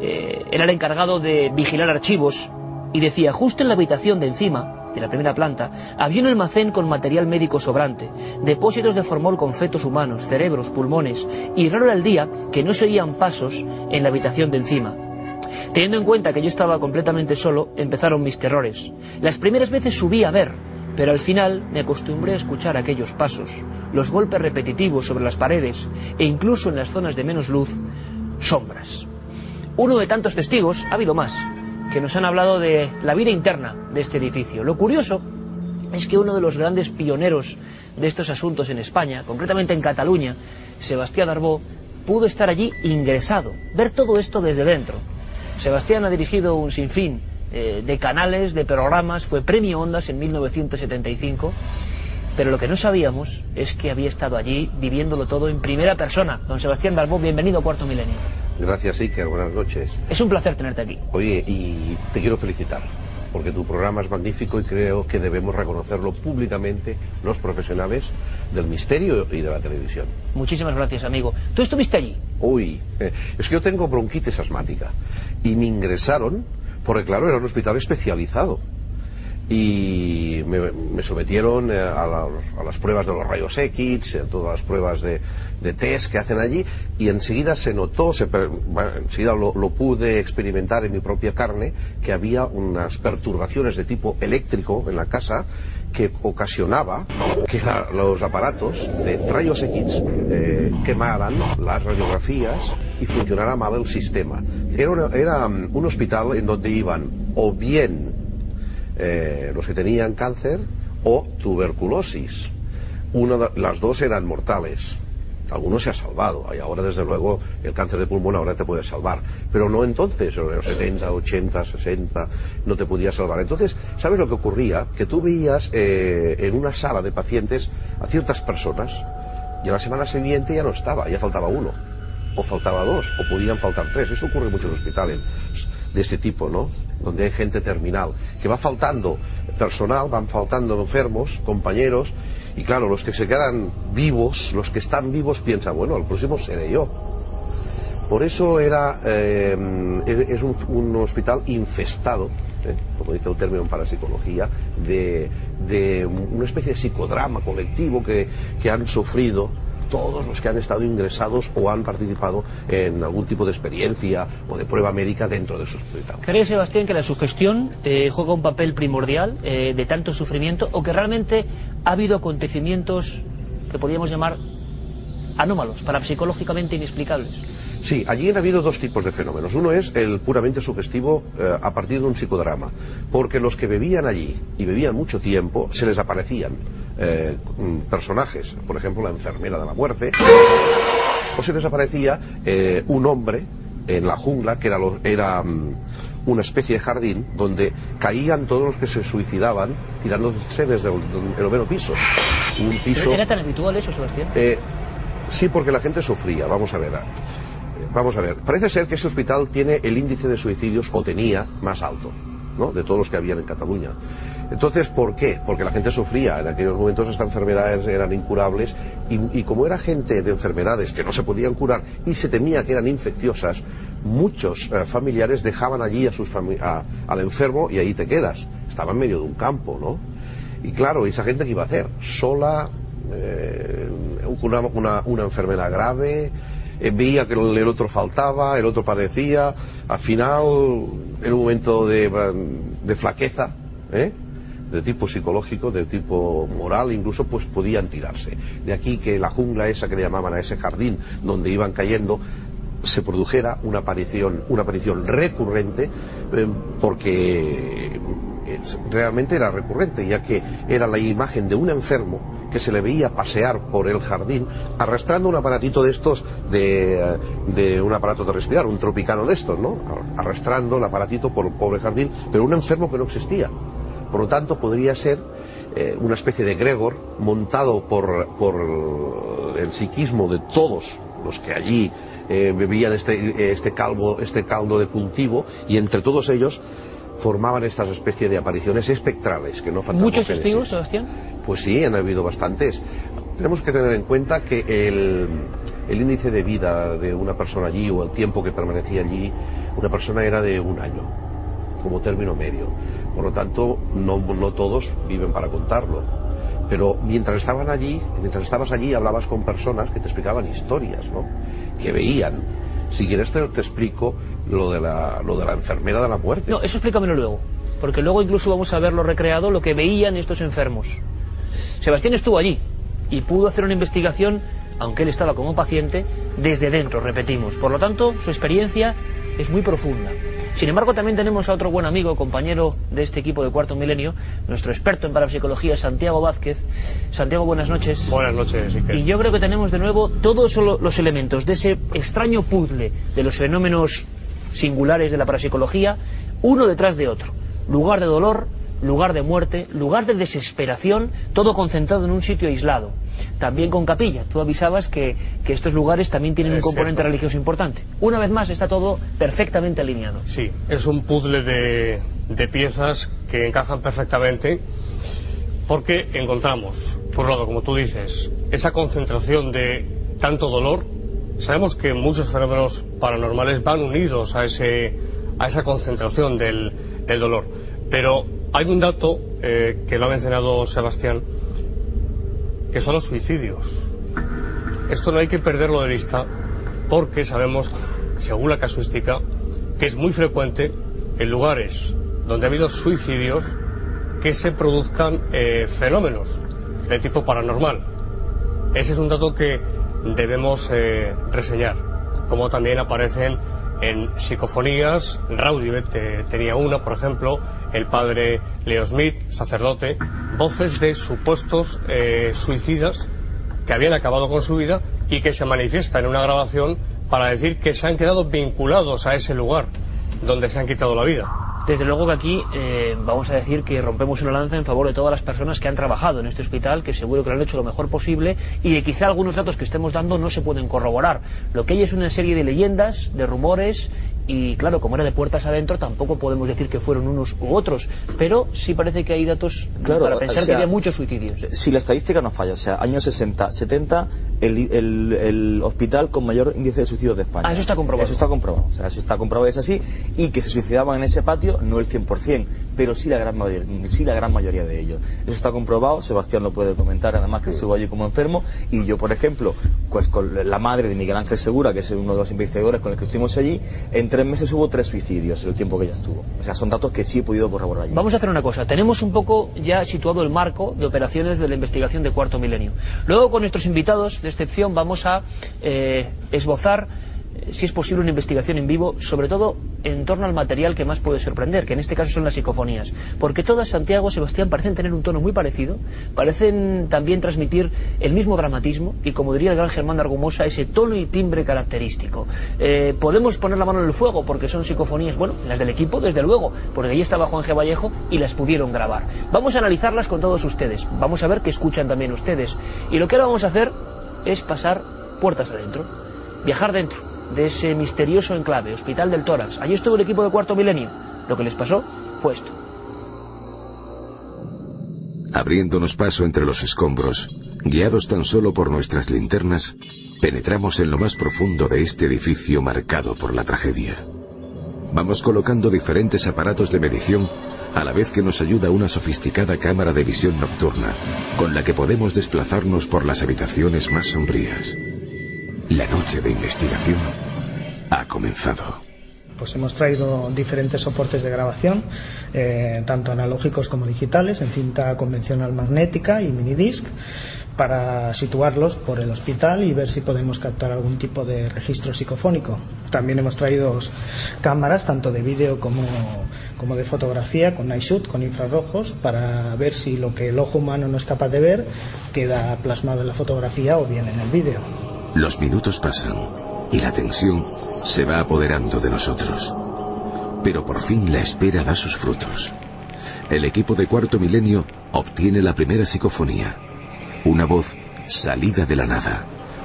S1: eh, era encargado de vigilar archivos y decía, justo en la habitación de encima, de la primera planta, había un almacén con material médico sobrante, depósitos de formol con fetos humanos, cerebros, pulmones, y raro era el día que no se oían pasos en la habitación de encima. Teniendo en cuenta que yo estaba completamente solo, empezaron mis terrores. Las primeras veces subí a ver, pero al final me acostumbré a escuchar aquellos pasos, los golpes repetitivos sobre las paredes e incluso en las zonas de menos luz, sombras. Uno de tantos testigos, ha habido más, que nos han hablado de la vida interna de este edificio. Lo curioso es que uno de los grandes pioneros de estos asuntos en España, concretamente en Cataluña, Sebastián Arbó, pudo estar allí ingresado, ver todo esto desde dentro. Sebastián ha dirigido un sinfín eh, de canales, de programas, fue premio Ondas en 1975, pero lo que no sabíamos es que había estado allí viviéndolo todo en primera persona. Don Sebastián Darbó, bienvenido a Cuarto Milenio.
S10: Gracias, Iker. Buenas noches.
S1: Es un placer tenerte aquí.
S10: Oye, y te quiero felicitar, porque tu programa es magnífico y creo que debemos reconocerlo públicamente los profesionales del misterio y de la televisión.
S1: Muchísimas gracias, amigo. ¿Tú estuviste allí?
S10: Uy, es que yo tengo bronquitis asmática y me ingresaron porque, claro, era un hospital especializado y me, me sometieron eh, a, la- a las pruebas de los rayos X, a todas las pruebas de, test que hacen allí y enseguida se notó, se bueno, enseguida lo, lo pude experimentar en mi propia carne, que había unas perturbaciones de tipo eléctrico en la casa que ocasionaba que los aparatos de rayos X eh, quemaran las radiografías y funcionara mal el sistema. Era, era mm, un hospital en donde iban o bien eh, los que tenían cáncer o tuberculosis. Una las dos eran mortales. Algunos se ha salvado. Y ahora, desde luego, el cáncer de pulmón ahora te puede salvar. Pero no entonces, en los 70, 80, 60, no te podía salvar. Entonces, ¿sabes lo que ocurría? Que tú veías eh, en una sala de pacientes a ciertas personas y a la semana siguiente ya no estaba, ya faltaba uno. O faltaba dos, o podían faltar tres. Eso ocurre en hospitales de este tipo, ¿no? Donde hay gente terminal, que va faltando personal, van faltando enfermos, compañeros, y claro, los que se quedan vivos, los que están vivos piensan, bueno, el próximo seré yo. Por eso era, eh, es un, hospital infestado, ¿eh? como dice el término en parapsicología, de, de una especie de psicodrama colectivo que han sufrido todos los que han estado ingresados o han participado en algún tipo de experiencia o de prueba médica dentro de su hospital.
S1: ¿Cree Sebastián que la sugestión eh, juega un papel primordial eh, de tanto sufrimiento o que realmente ha habido acontecimientos que podríamos llamar anómalos, parapsicológicamente inexplicables?
S10: Sí, allí han habido dos tipos de fenómenos. Uno es el puramente sugestivo eh, a partir de un psicodrama, porque los que bebían allí y bebían mucho tiempo se les aparecían eh, personajes, por ejemplo la enfermera de la muerte, o se les aparecía eh, un hombre en la jungla que era, lo- era mm, una especie de jardín donde caían todos los que se suicidaban tirándose desde el, el noveno piso. Un piso.
S1: ¿Era tan habitual eso, Sebastián?
S10: Eh, sí, porque la gente sufría. Vamos a ver. eh, Vamos a ver. Parece ser que ese hospital tiene el índice de suicidios, o tenía, más alto, ¿no? De todos los que habían en Cataluña. Entonces, ¿por qué? Porque la gente sufría. En aquellos momentos estas enfermedades eran incurables y, y como era gente de enfermedades que no se podían curar y se temía que eran infecciosas, muchos eh, familiares dejaban allí a sus a- al enfermo y ahí te quedas. Estaba en medio de un campo, ¿no? Y claro, ¿esa gente qué iba a hacer? Sola, eh, una, enfermedad grave, eh, veía que el, otro faltaba, el otro padecía, al final, en un momento de, de flaqueza, ¿eh? De tipo psicológico, de tipo moral, incluso pues podían tirarse. De aquí que la jungla esa que le llamaban a ese jardín donde iban cayendo, se produjera una aparición, una aparición recurrente, eh, porque realmente era recurrente, ya que era la imagen de un enfermo que se le veía pasear por el jardín arrastrando un aparatito de estos de, de un aparato de respirar, un tropicano de estos, ¿no? Arrastrando el aparatito por el pobre jardín, pero un enfermo que no existía. Por lo tanto, podría ser eh, una especie de Gregor montado por, por el psiquismo de todos los que allí eh, bebían este, este, calvo, este caldo de cultivo y entre todos ellos formaban estas especies de apariciones espectrales que no
S1: ¿Muchos testigos, Sebastián?
S10: Pues sí, han habido bastantes. Tenemos que tener en cuenta que el, el índice de vida de una persona allí o el tiempo que permanecía allí, una persona era de un año, como término medio. Por lo tanto, no, no todos viven para contarlo. Pero mientras estaban allí, mientras estabas allí, hablabas con personas que te explicaban historias, ¿no? Que veían. Si quieres te, te explico lo de, la, lo de la enfermera de la muerte.
S1: No, eso explícamelo luego. Porque luego incluso vamos a verlo recreado, lo que veían estos enfermos. Sebastián estuvo allí y pudo hacer una investigación, aunque él estaba como paciente, desde dentro, repetimos. Por lo tanto, su experiencia es muy profunda. Sin embargo, también tenemos a otro buen amigo, compañero de este equipo de Cuarto Milenio, nuestro experto en parapsicología, Santiago Vázquez. Santiago, buenas noches.
S14: Buenas noches,
S1: Y yo creo que tenemos de nuevo todos los elementos de ese extraño puzzle de los fenómenos singulares de la parapsicología, uno detrás de otro. Lugar de dolor, lugar de muerte, lugar de desesperación, todo concentrado en un sitio aislado. También con capilla. Tú avisabas que, que estos lugares también tienen un componente religioso importante. Una vez más está todo perfectamente alineado.
S14: Sí, es un puzzle de, de piezas que encajan perfectamente porque encontramos, por un lado, como tú dices, esa concentración de tanto dolor. Sabemos que muchos fenómenos paranormales van unidos a, ese, a esa concentración del, del dolor. Pero hay un dato eh, que lo ha mencionado Sebastián, que son los suicidios. Esto no hay que perderlo de vista porque sabemos, según la casuística, que es muy frecuente en lugares donde ha habido suicidios que se produzcan eh, fenómenos de tipo paranormal. Ese es un dato que debemos eh, reseñar, como también aparecen en psicofonías. Raudibet tenía una, por ejemplo, el padre Leo Smith, sacerdote, voces de supuestos eh, suicidas que habían acabado con su vida y que se manifiesta en una grabación para decir que se han quedado vinculados a ese lugar donde se han quitado la vida.
S1: Desde luego que aquí eh, vamos a decir que rompemos una lanza en favor de todas las personas que han trabajado en este hospital, que seguro que lo han hecho lo mejor posible y que quizá algunos datos que estemos dando no se pueden corroborar. Lo que hay es una serie de leyendas, de rumores y claro, como era de puertas adentro, tampoco podemos decir que fueron unos u otros, pero sí parece que hay datos para pensar que había muchos suicidios.
S9: Si la estadística no falla, o sea, años 60, 70, el, el, el hospital con mayor índice de suicidios de España.
S1: Ah, eso está comprobado.
S9: Eso está comprobado, o sea, eso está comprobado, es así, y que se suicidaban en ese patio, no el 100%, pero sí la gran mayoría, sí la gran mayoría de ellos. Eso está comprobado, Sebastián lo puede comentar, además que estuvo allí como enfermo, y yo, por ejemplo, pues con la madre de Miguel Ángel Segura, que es uno de los investigadores con los que estuvimos allí, entre tres meses hubo tres suicidios en el tiempo que ella estuvo. O sea, son datos que sí he podido corroborar.
S1: Vamos a hacer una cosa. Tenemos un poco ya situado el marco de operaciones de la investigación de Cuarto Milenio. Luego, con nuestros invitados de excepción, vamos a eh, esbozar si es posible una investigación en vivo, sobre todo en torno al material que más puede sorprender, que en este caso son las psicofonías. Porque todas, Santiago, Sebastián, parecen tener un tono muy parecido, parecen también transmitir el mismo dramatismo y, como diría el gran Germán de Argumosa, ese tono y timbre característico. Eh, podemos poner la mano en el fuego porque son psicofonías, bueno, las del equipo, desde luego, porque allí estaba Juan G. Vallejo y las pudieron grabar. Vamos a analizarlas con todos ustedes, vamos a ver qué escuchan también ustedes. Y lo que ahora vamos a hacer es pasar puertas adentro, viajar dentro de ese misterioso enclave, Hospital del Tórax. Allí estuvo el equipo de Cuarto Milenio. Lo que les pasó fue esto.
S2: Abriéndonos paso entre los escombros, guiados tan solo por nuestras linternas, penetramos en lo más profundo de este edificio marcado por la tragedia. Vamos colocando diferentes aparatos de medición a la vez que nos ayuda una sofisticada cámara de visión nocturna, con la que podemos desplazarnos por las habitaciones más sombrías. La noche de investigación ha comenzado.
S15: Pues hemos traído diferentes soportes de grabación, eh, tanto analógicos como digitales, en cinta convencional magnética y minidisc, para situarlos por el hospital y ver si podemos captar algún tipo de registro psicofónico. También hemos traído cámaras, tanto de vídeo como, como de fotografía, con night shoot, con infrarrojos, para ver si lo que el ojo humano no es capaz de ver queda plasmado en la fotografía o bien en el vídeo.
S2: Los minutos pasan y la tensión se va apoderando de nosotros. Pero por fin la espera da sus frutos. El equipo de cuarto milenio obtiene la primera psicofonía. Una voz salida de la nada.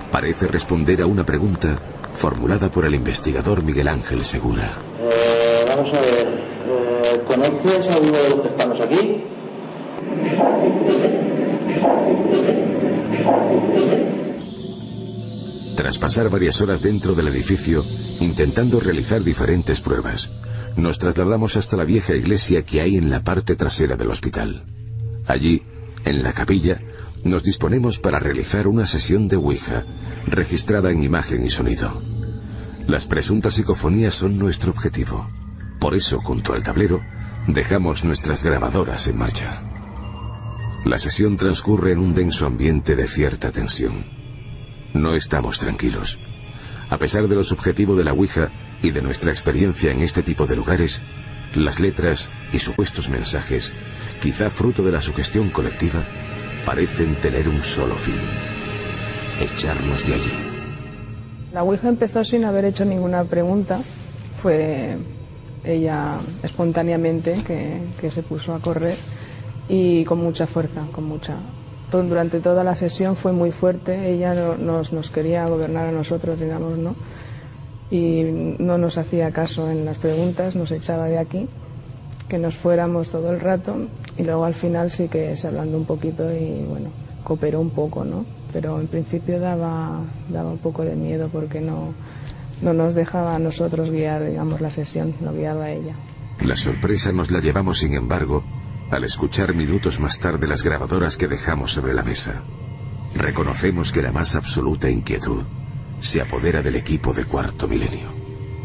S2: Parece responder a una pregunta formulada por el investigador Miguel Ángel Segura.
S16: Eh, vamos a ver, eh, ¿conoces a uno de los que estamos aquí?
S2: Pasar varias horas dentro del edificio, intentando realizar diferentes pruebas, nos trasladamos hasta la vieja iglesia que hay en la parte trasera del hospital. Allí, en la capilla, nos disponemos para realizar una sesión de Ouija, registrada en imagen y sonido. Las presuntas psicofonías son nuestro objetivo. Por eso, junto al tablero, dejamos nuestras grabadoras en marcha. La sesión transcurre en un denso ambiente de cierta tensión. No estamos tranquilos. A pesar de lo subjetivo de la Ouija y de nuestra experiencia en este tipo de lugares, las letras y supuestos mensajes, quizá fruto de la sugestión colectiva, parecen tener un solo fin. Echarnos de allí.
S17: La Ouija empezó sin haber hecho ninguna pregunta. Fue ella espontáneamente que, que se puso a correr y con mucha fuerza, con mucha durante toda la sesión fue muy fuerte. Ella nos, nos quería gobernar a nosotros, digamos, ¿no? Y no nos hacía caso en las preguntas, nos echaba de aquí, que nos fuéramos todo el rato y luego al final sí que se hablando un poquito y bueno, cooperó un poco, ¿no? Pero en principio daba, daba un poco de miedo porque no, no nos dejaba a nosotros guiar, digamos, la sesión, lo guiaba ella.
S2: La sorpresa nos la llevamos, sin embargo, al escuchar minutos más tarde las grabadoras que dejamos sobre la mesa. Reconocemos que la más absoluta inquietud se apodera del equipo de cuarto milenio.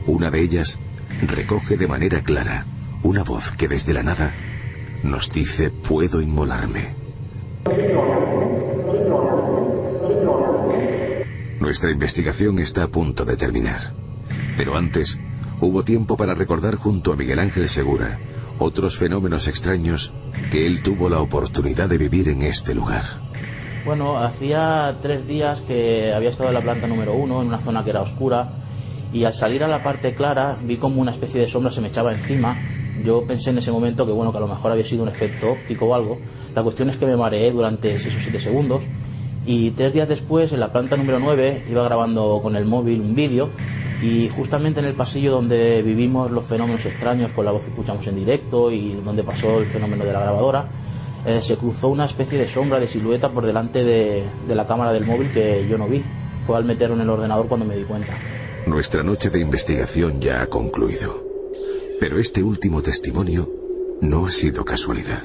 S2: Una de ellas recoge de manera clara una voz que desde la nada nos dice puedo inmolarme. Nuestra investigación está a punto de terminar. Pero antes, hubo tiempo para recordar junto a Miguel Ángel Segura otros fenómenos extraños que él tuvo la oportunidad de vivir en este lugar.
S12: Bueno, hacía tres días que había estado en la planta número uno, en una zona que era oscura, y al salir a la parte clara vi como una especie de sombra se me echaba encima. Yo pensé en ese momento que bueno, que a lo mejor había sido un efecto óptico o algo. La cuestión es que me mareé durante 6 o 7 segundos y tres días después en la planta número 9 iba grabando con el móvil un vídeo y justamente en el pasillo donde vivimos los fenómenos extraños con la voz que escuchamos en directo y donde pasó el fenómeno de la grabadora, eh, se cruzó una especie de sombra, de silueta por delante de, de la cámara del móvil que yo no vi. Fue al meterlo en el ordenador cuando me di cuenta.
S2: Nuestra noche de investigación ya ha concluido. Pero este último testimonio no ha sido casualidad.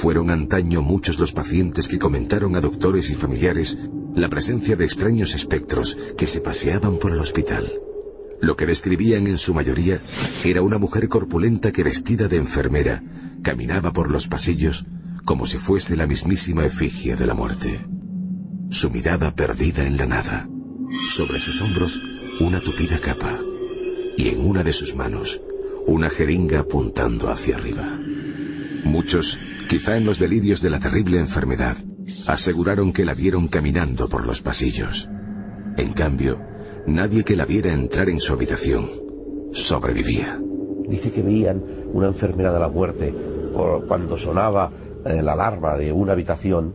S2: Fueron antaño muchos los pacientes que comentaron a doctores y familiares la presencia de extraños espectros que se paseaban por el hospital. Lo que describían en su mayoría era una mujer corpulenta que vestida de enfermera caminaba por los pasillos como si fuese la mismísima efigie de la muerte. Su mirada perdida en la nada. Sobre sus hombros una tupida capa y en una de sus manos una jeringa apuntando hacia arriba. Muchos, quizá en los delirios de la terrible enfermedad, aseguraron que la vieron caminando por los pasillos. En cambio, nadie que la viera entrar en su habitación sobrevivía.
S10: Dice que veían una enfermera de la muerte cuando sonaba eh, la alarma de una habitación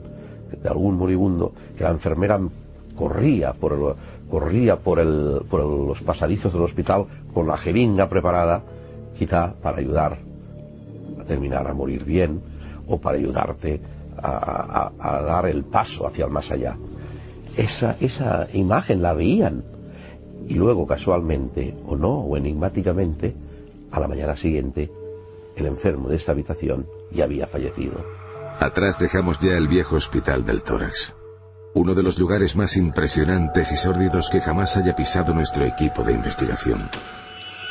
S10: de algún moribundo, que la enfermera corría por, los pasadizos del hospital con la jeringa preparada, quizá para ayudar a terminar a morir bien o para ayudarte a, dar el paso hacia el más allá. Esa, esa imagen la veían y luego casualmente o no o enigmáticamente a la mañana siguiente el enfermo de esta habitación ya había fallecido.
S2: Atrás dejamos ya el viejo hospital del tórax, uno de los lugares más impresionantes y sórdidos que jamás haya pisado nuestro equipo de investigación.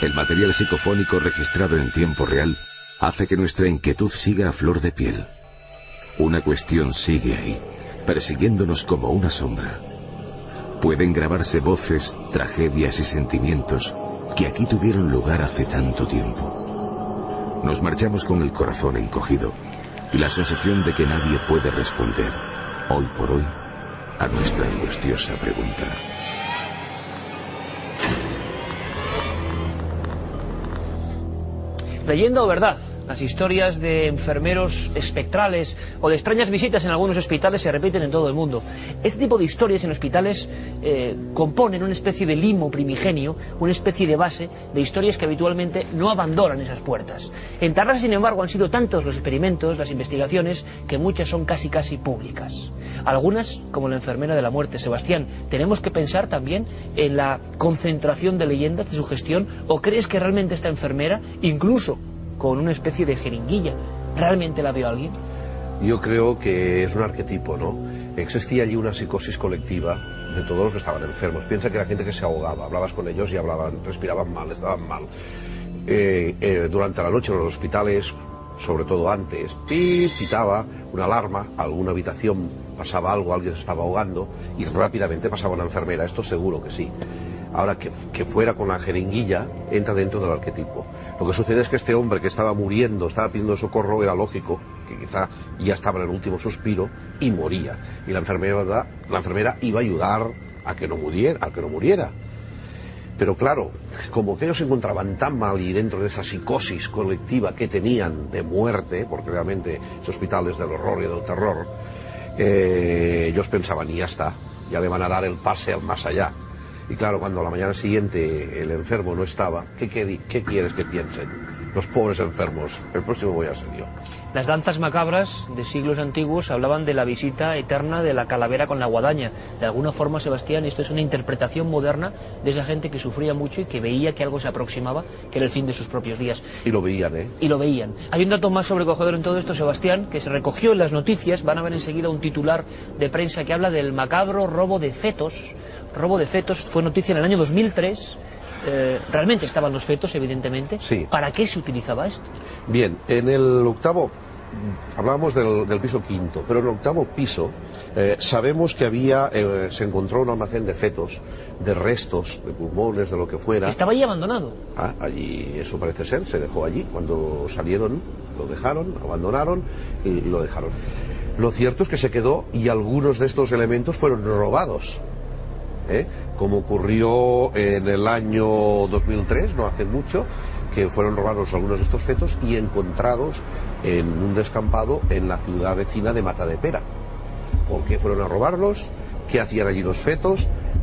S2: El material psicofónico registrado en tiempo real hace que nuestra inquietud siga a flor de piel. Una cuestión sigue ahí, persiguiéndonos como una sombra. Pueden grabarse voces, tragedias y sentimientos que aquí tuvieron lugar hace tanto tiempo. Nos marchamos con el corazón encogido y la sensación de que nadie puede responder, hoy por hoy, a nuestra angustiosa pregunta.
S1: Leyenda o verdad, las historias de enfermeros espectrales o de extrañas visitas en algunos hospitales se repiten en todo el mundo. Este tipo de historias en hospitales eh, componen una especie de limo primigenio, una especie de base de historias que habitualmente no abandonan esas puertas. En Tarrasa, sin embargo, han sido tantos los experimentos, las investigaciones, que muchas son casi casi públicas. Algunas, como la enfermera de la muerte, Sebastián, tenemos que pensar también en la concentración de leyendas de su gestión o crees que realmente esta enfermera, incluso con una especie de jeringuilla. ¿Realmente la vio alguien?
S10: Yo creo que es un arquetipo, ¿no? Existía allí una psicosis colectiva de todos los que estaban enfermos. Piensa que era gente que se ahogaba, hablabas con ellos y hablaban, respiraban mal, estaban mal. Eh, eh, durante la noche en los hospitales, sobre todo antes, pitaba una alarma, alguna habitación pasaba algo, alguien se estaba ahogando y rápidamente pasaba una enfermera, esto seguro que sí. Ahora que, que fuera con la jeringuilla, entra dentro del arquetipo. Lo que sucede es que este hombre que estaba muriendo, estaba pidiendo socorro, era lógico, que quizá ya estaba en el último suspiro y moría. Y la enfermera, la enfermera iba a ayudar a que no muriera, a que no muriera. Pero claro, como que ellos se encontraban tan mal y dentro de esa psicosis colectiva que tenían de muerte, porque realmente ese hospital es del horror y del terror, eh, ellos pensaban, y ya está, ya le van a dar el pase al más allá. Y claro, cuando a la mañana siguiente el enfermo no estaba, ¿qué, qué, qué quieres que piensen? Los pobres enfermos, el próximo voy a ser yo.
S1: Las danzas macabras de siglos antiguos hablaban de la visita eterna de la calavera con la guadaña. De alguna forma, Sebastián, esto es una interpretación moderna de esa gente que sufría mucho y que veía que algo se aproximaba, que era el fin de sus propios días.
S10: Y lo veían, ¿eh?
S1: Y lo veían. Hay un dato más sobrecogedor en todo esto, Sebastián, que se recogió en las noticias. Van a ver enseguida un titular de prensa que habla del macabro robo de fetos. Robo de fetos fue noticia en el año 2003. Eh, realmente estaban los fetos, evidentemente.
S10: Sí.
S1: ¿Para qué se utilizaba esto?
S10: Bien, en el octavo hablábamos del, del, piso quinto, pero en el octavo piso eh, sabemos que había, eh, se encontró un almacén de fetos, de restos, de pulmones, de lo que fuera.
S1: Estaba allí abandonado.
S10: Ah, allí, eso parece ser, se dejó allí. Cuando salieron, lo dejaron, abandonaron y lo dejaron. Lo cierto es que se quedó y algunos de estos elementos fueron robados. ¿Eh? Como ocurrió en el año 2003, no hace mucho, que fueron robados algunos de estos fetos y encontrados en un descampado en la ciudad vecina de Matadepera. ¿Por qué fueron a robarlos? ¿Qué hacían allí los fetos?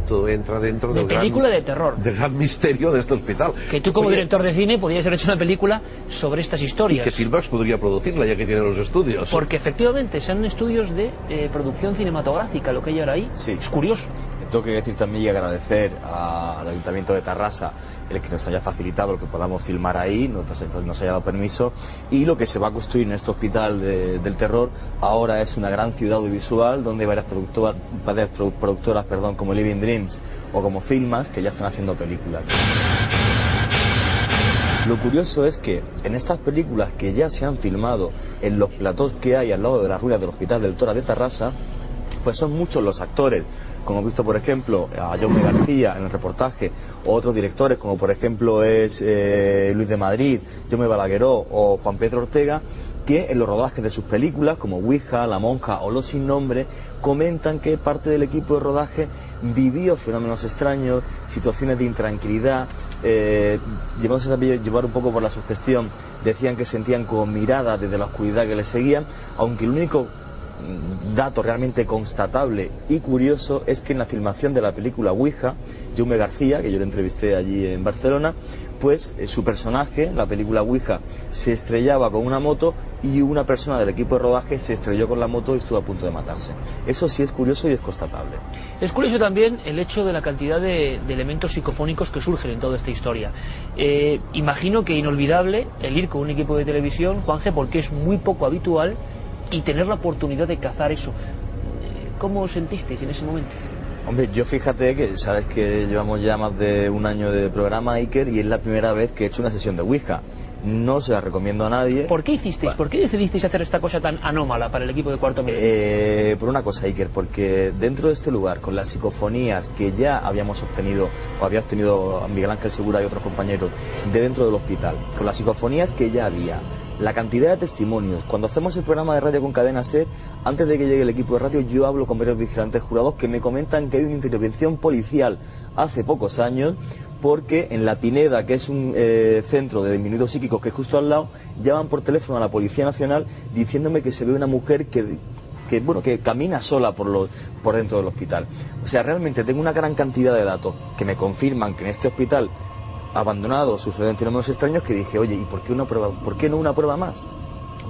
S10: Todo entra dentro
S1: de
S10: del
S1: película
S10: gran,
S1: de terror.
S10: del gran misterio de este hospital.
S1: Que tú como
S10: Oye,
S1: director de cine podrías haber hecho una película sobre estas
S10: y
S1: historias.
S10: que Filmax podría producirla ya que tiene los estudios.
S1: Porque efectivamente son estudios de eh, producción cinematográfica lo que hay ahora ahí.
S9: Sí.
S1: Es curioso.
S9: Tengo que decir también y agradecer al Ayuntamiento de Tarrasa el que nos haya facilitado el que podamos filmar ahí, nos, haya dado permiso y lo que se va a construir en este hospital de- del terror ahora es una gran ciudad audiovisual donde varias productoras, varias produ- productoras perdón, como Living Dreams o como Filmas que ya están haciendo películas. Lo curioso es que en estas películas que ya se han filmado en los platós que hay al lado de las ruinas del Hospital del Tora de Tarrasa, pues son muchos los actores, como he visto por ejemplo a Jaume García en el reportaje, o otros directores como por ejemplo es eh, Luis de Madrid, Jaume Balagueró o Juan Pedro Ortega, que en los rodajes de sus películas como Ouija, La Monja o Los Sin Nombre comentan que parte del equipo de rodaje vivió fenómenos extraños, situaciones de intranquilidad, eh, llevándose a llevar un poco por la sugestión, decían que sentían como miradas desde la oscuridad que les seguían, aunque el único dato realmente constatable y curioso es que en la filmación de la película Ouija, Jaume García, que yo le entrevisté allí en Barcelona, pues eh, su personaje, la película Ouija, se estrellaba con una moto y una persona del equipo de rodaje se estrelló con la moto y estuvo a punto de matarse. Eso sí es curioso y es constatable.
S1: Es curioso también el hecho de la cantidad de, elementos psicofónicos que surgen en toda esta historia. Eh, imagino que inolvidable el ir con un equipo de televisión, Juanje, porque es muy poco habitual y tener la oportunidad de cazar eso. ¿Cómo os sentisteis en ese momento?
S9: Hombre, yo fíjate que sabes que llevamos ya más de un año de programa Iker y es la primera vez que he hecho una sesión de Ouija. No se la recomiendo a nadie.
S1: ¿Por qué hicisteis? ¿Por qué decidisteis hacer esta cosa tan anómala para el equipo de cuarto milenio?
S9: Eh, por una cosa, Iker, porque dentro de este lugar, con las psicofonías que ya habíamos obtenido, o había obtenido Miguel Ángel Segura y otros compañeros, de dentro del hospital, con las psicofonías que ya había, la cantidad de testimonios. Cuando hacemos el programa de radio con cadena SER, antes de que llegue el equipo de radio, yo hablo con varios vigilantes jurados que me comentan que hay una intervención policial hace pocos años porque en La Pineda, que es un eh, centro de disminuidos psíquicos que es justo al lado, llaman por teléfono a la Policía Nacional diciéndome que se ve una mujer que, que bueno que camina sola por los por dentro del hospital. O sea, realmente tengo una gran cantidad de datos que me confirman que en este hospital abandonado suceden fenómenos extraños que dije, oye, ¿y por qué una prueba, por qué no una prueba más?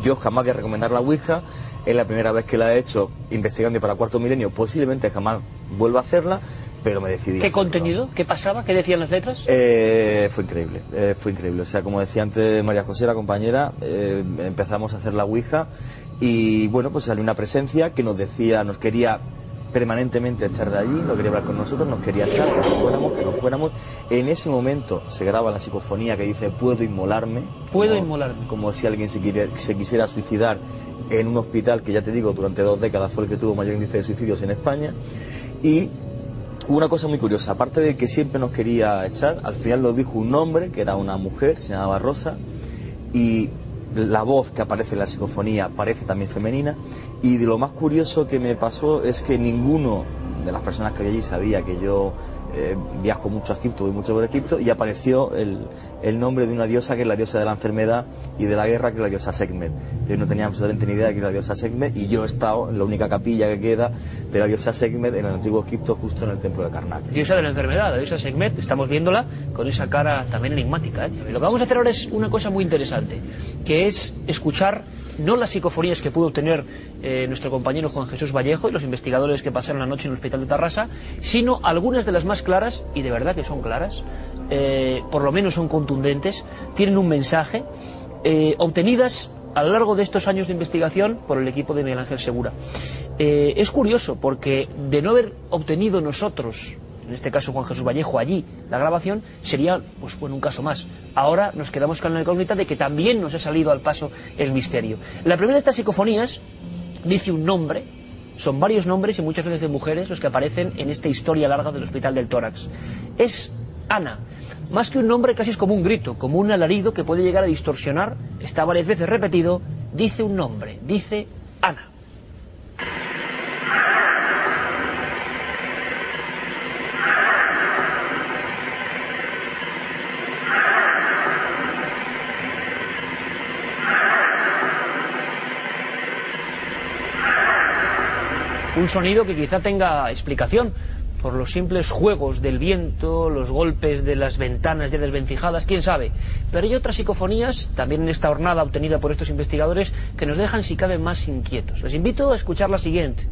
S9: Yo jamás voy a recomendar la Ouija, es la primera vez que la he hecho investigando para cuarto milenio, posiblemente jamás vuelva a hacerla, pero me decidí.
S1: ¿Qué contenido? ¿Qué pasaba? ¿Qué decían las letras?
S9: Eh, fue increíble, eh, fue increíble. O sea, como decía antes María José, la compañera, eh, empezamos a hacer la Ouija y bueno, pues salió una presencia que nos decía, nos quería permanentemente echar de allí, no quería hablar con nosotros, nos quería echar, que nos fuéramos, que nos fuéramos. En ese momento se graba la psicofonía que dice puedo inmolarme.
S1: Puedo
S9: como-
S1: inmolarme.
S9: Como si alguien se, quiere- se quisiera suicidar en un hospital que ya te digo, durante dos décadas fue el que tuvo mayor índice de suicidios en España. Y hubo una cosa muy curiosa, aparte de que siempre nos quería echar, al final lo dijo un hombre, que era una mujer, se llamaba Rosa, y la voz que aparece en la psicofonía parece también femenina. Y de lo más curioso que me pasó es que ninguno de las personas que había allí sabía que yo eh, viajo mucho a Egipto, voy mucho por Egipto y apareció el, el nombre de una diosa que es la diosa de la enfermedad y de la guerra que es la diosa Sekhmet. Yo no tenía absolutamente ni idea de que era la diosa Sekhmet y yo he estado en la única capilla que queda de la diosa Sekhmet en el antiguo Egipto justo en el templo de Karnak.
S1: Diosa de la enfermedad, la diosa Sekhmet, estamos viéndola con esa cara también enigmática. ¿eh? Lo que vamos a hacer ahora es una cosa muy interesante, que es escuchar no las psicofonías que pudo obtener eh, nuestro compañero Juan Jesús Vallejo y los investigadores que pasaron la noche en el hospital de Tarrasa, sino algunas de las más claras, y de verdad que son claras, eh, por lo menos son contundentes, tienen un mensaje, eh, obtenidas a lo largo de estos años de investigación por el equipo de Miguel Ángel Segura. Es curioso porque de no haber obtenido nosotros, en este caso Juan Jesús Vallejo, allí la grabación, sería pues bueno un caso más. Ahora nos quedamos con la incógnita de que también nos ha salido al paso el misterio. La primera de estas psicofonías dice un nombre, son varios nombres y muchas veces de mujeres los que aparecen en esta historia larga del Hospital del Tórax. Es Ana. Más que un nombre casi es como un grito, como un alarido que puede llegar a distorsionar, está varias veces repetido, dice un nombre, dice Ana. Un sonido que quizá tenga explicación por los simples juegos del viento, los golpes de las ventanas ya desvencijadas, quién sabe. Pero hay otras psicofonías, también en esta jornada obtenida por estos investigadores, que nos dejan si cabe más inquietos. Les invito a escuchar la siguiente,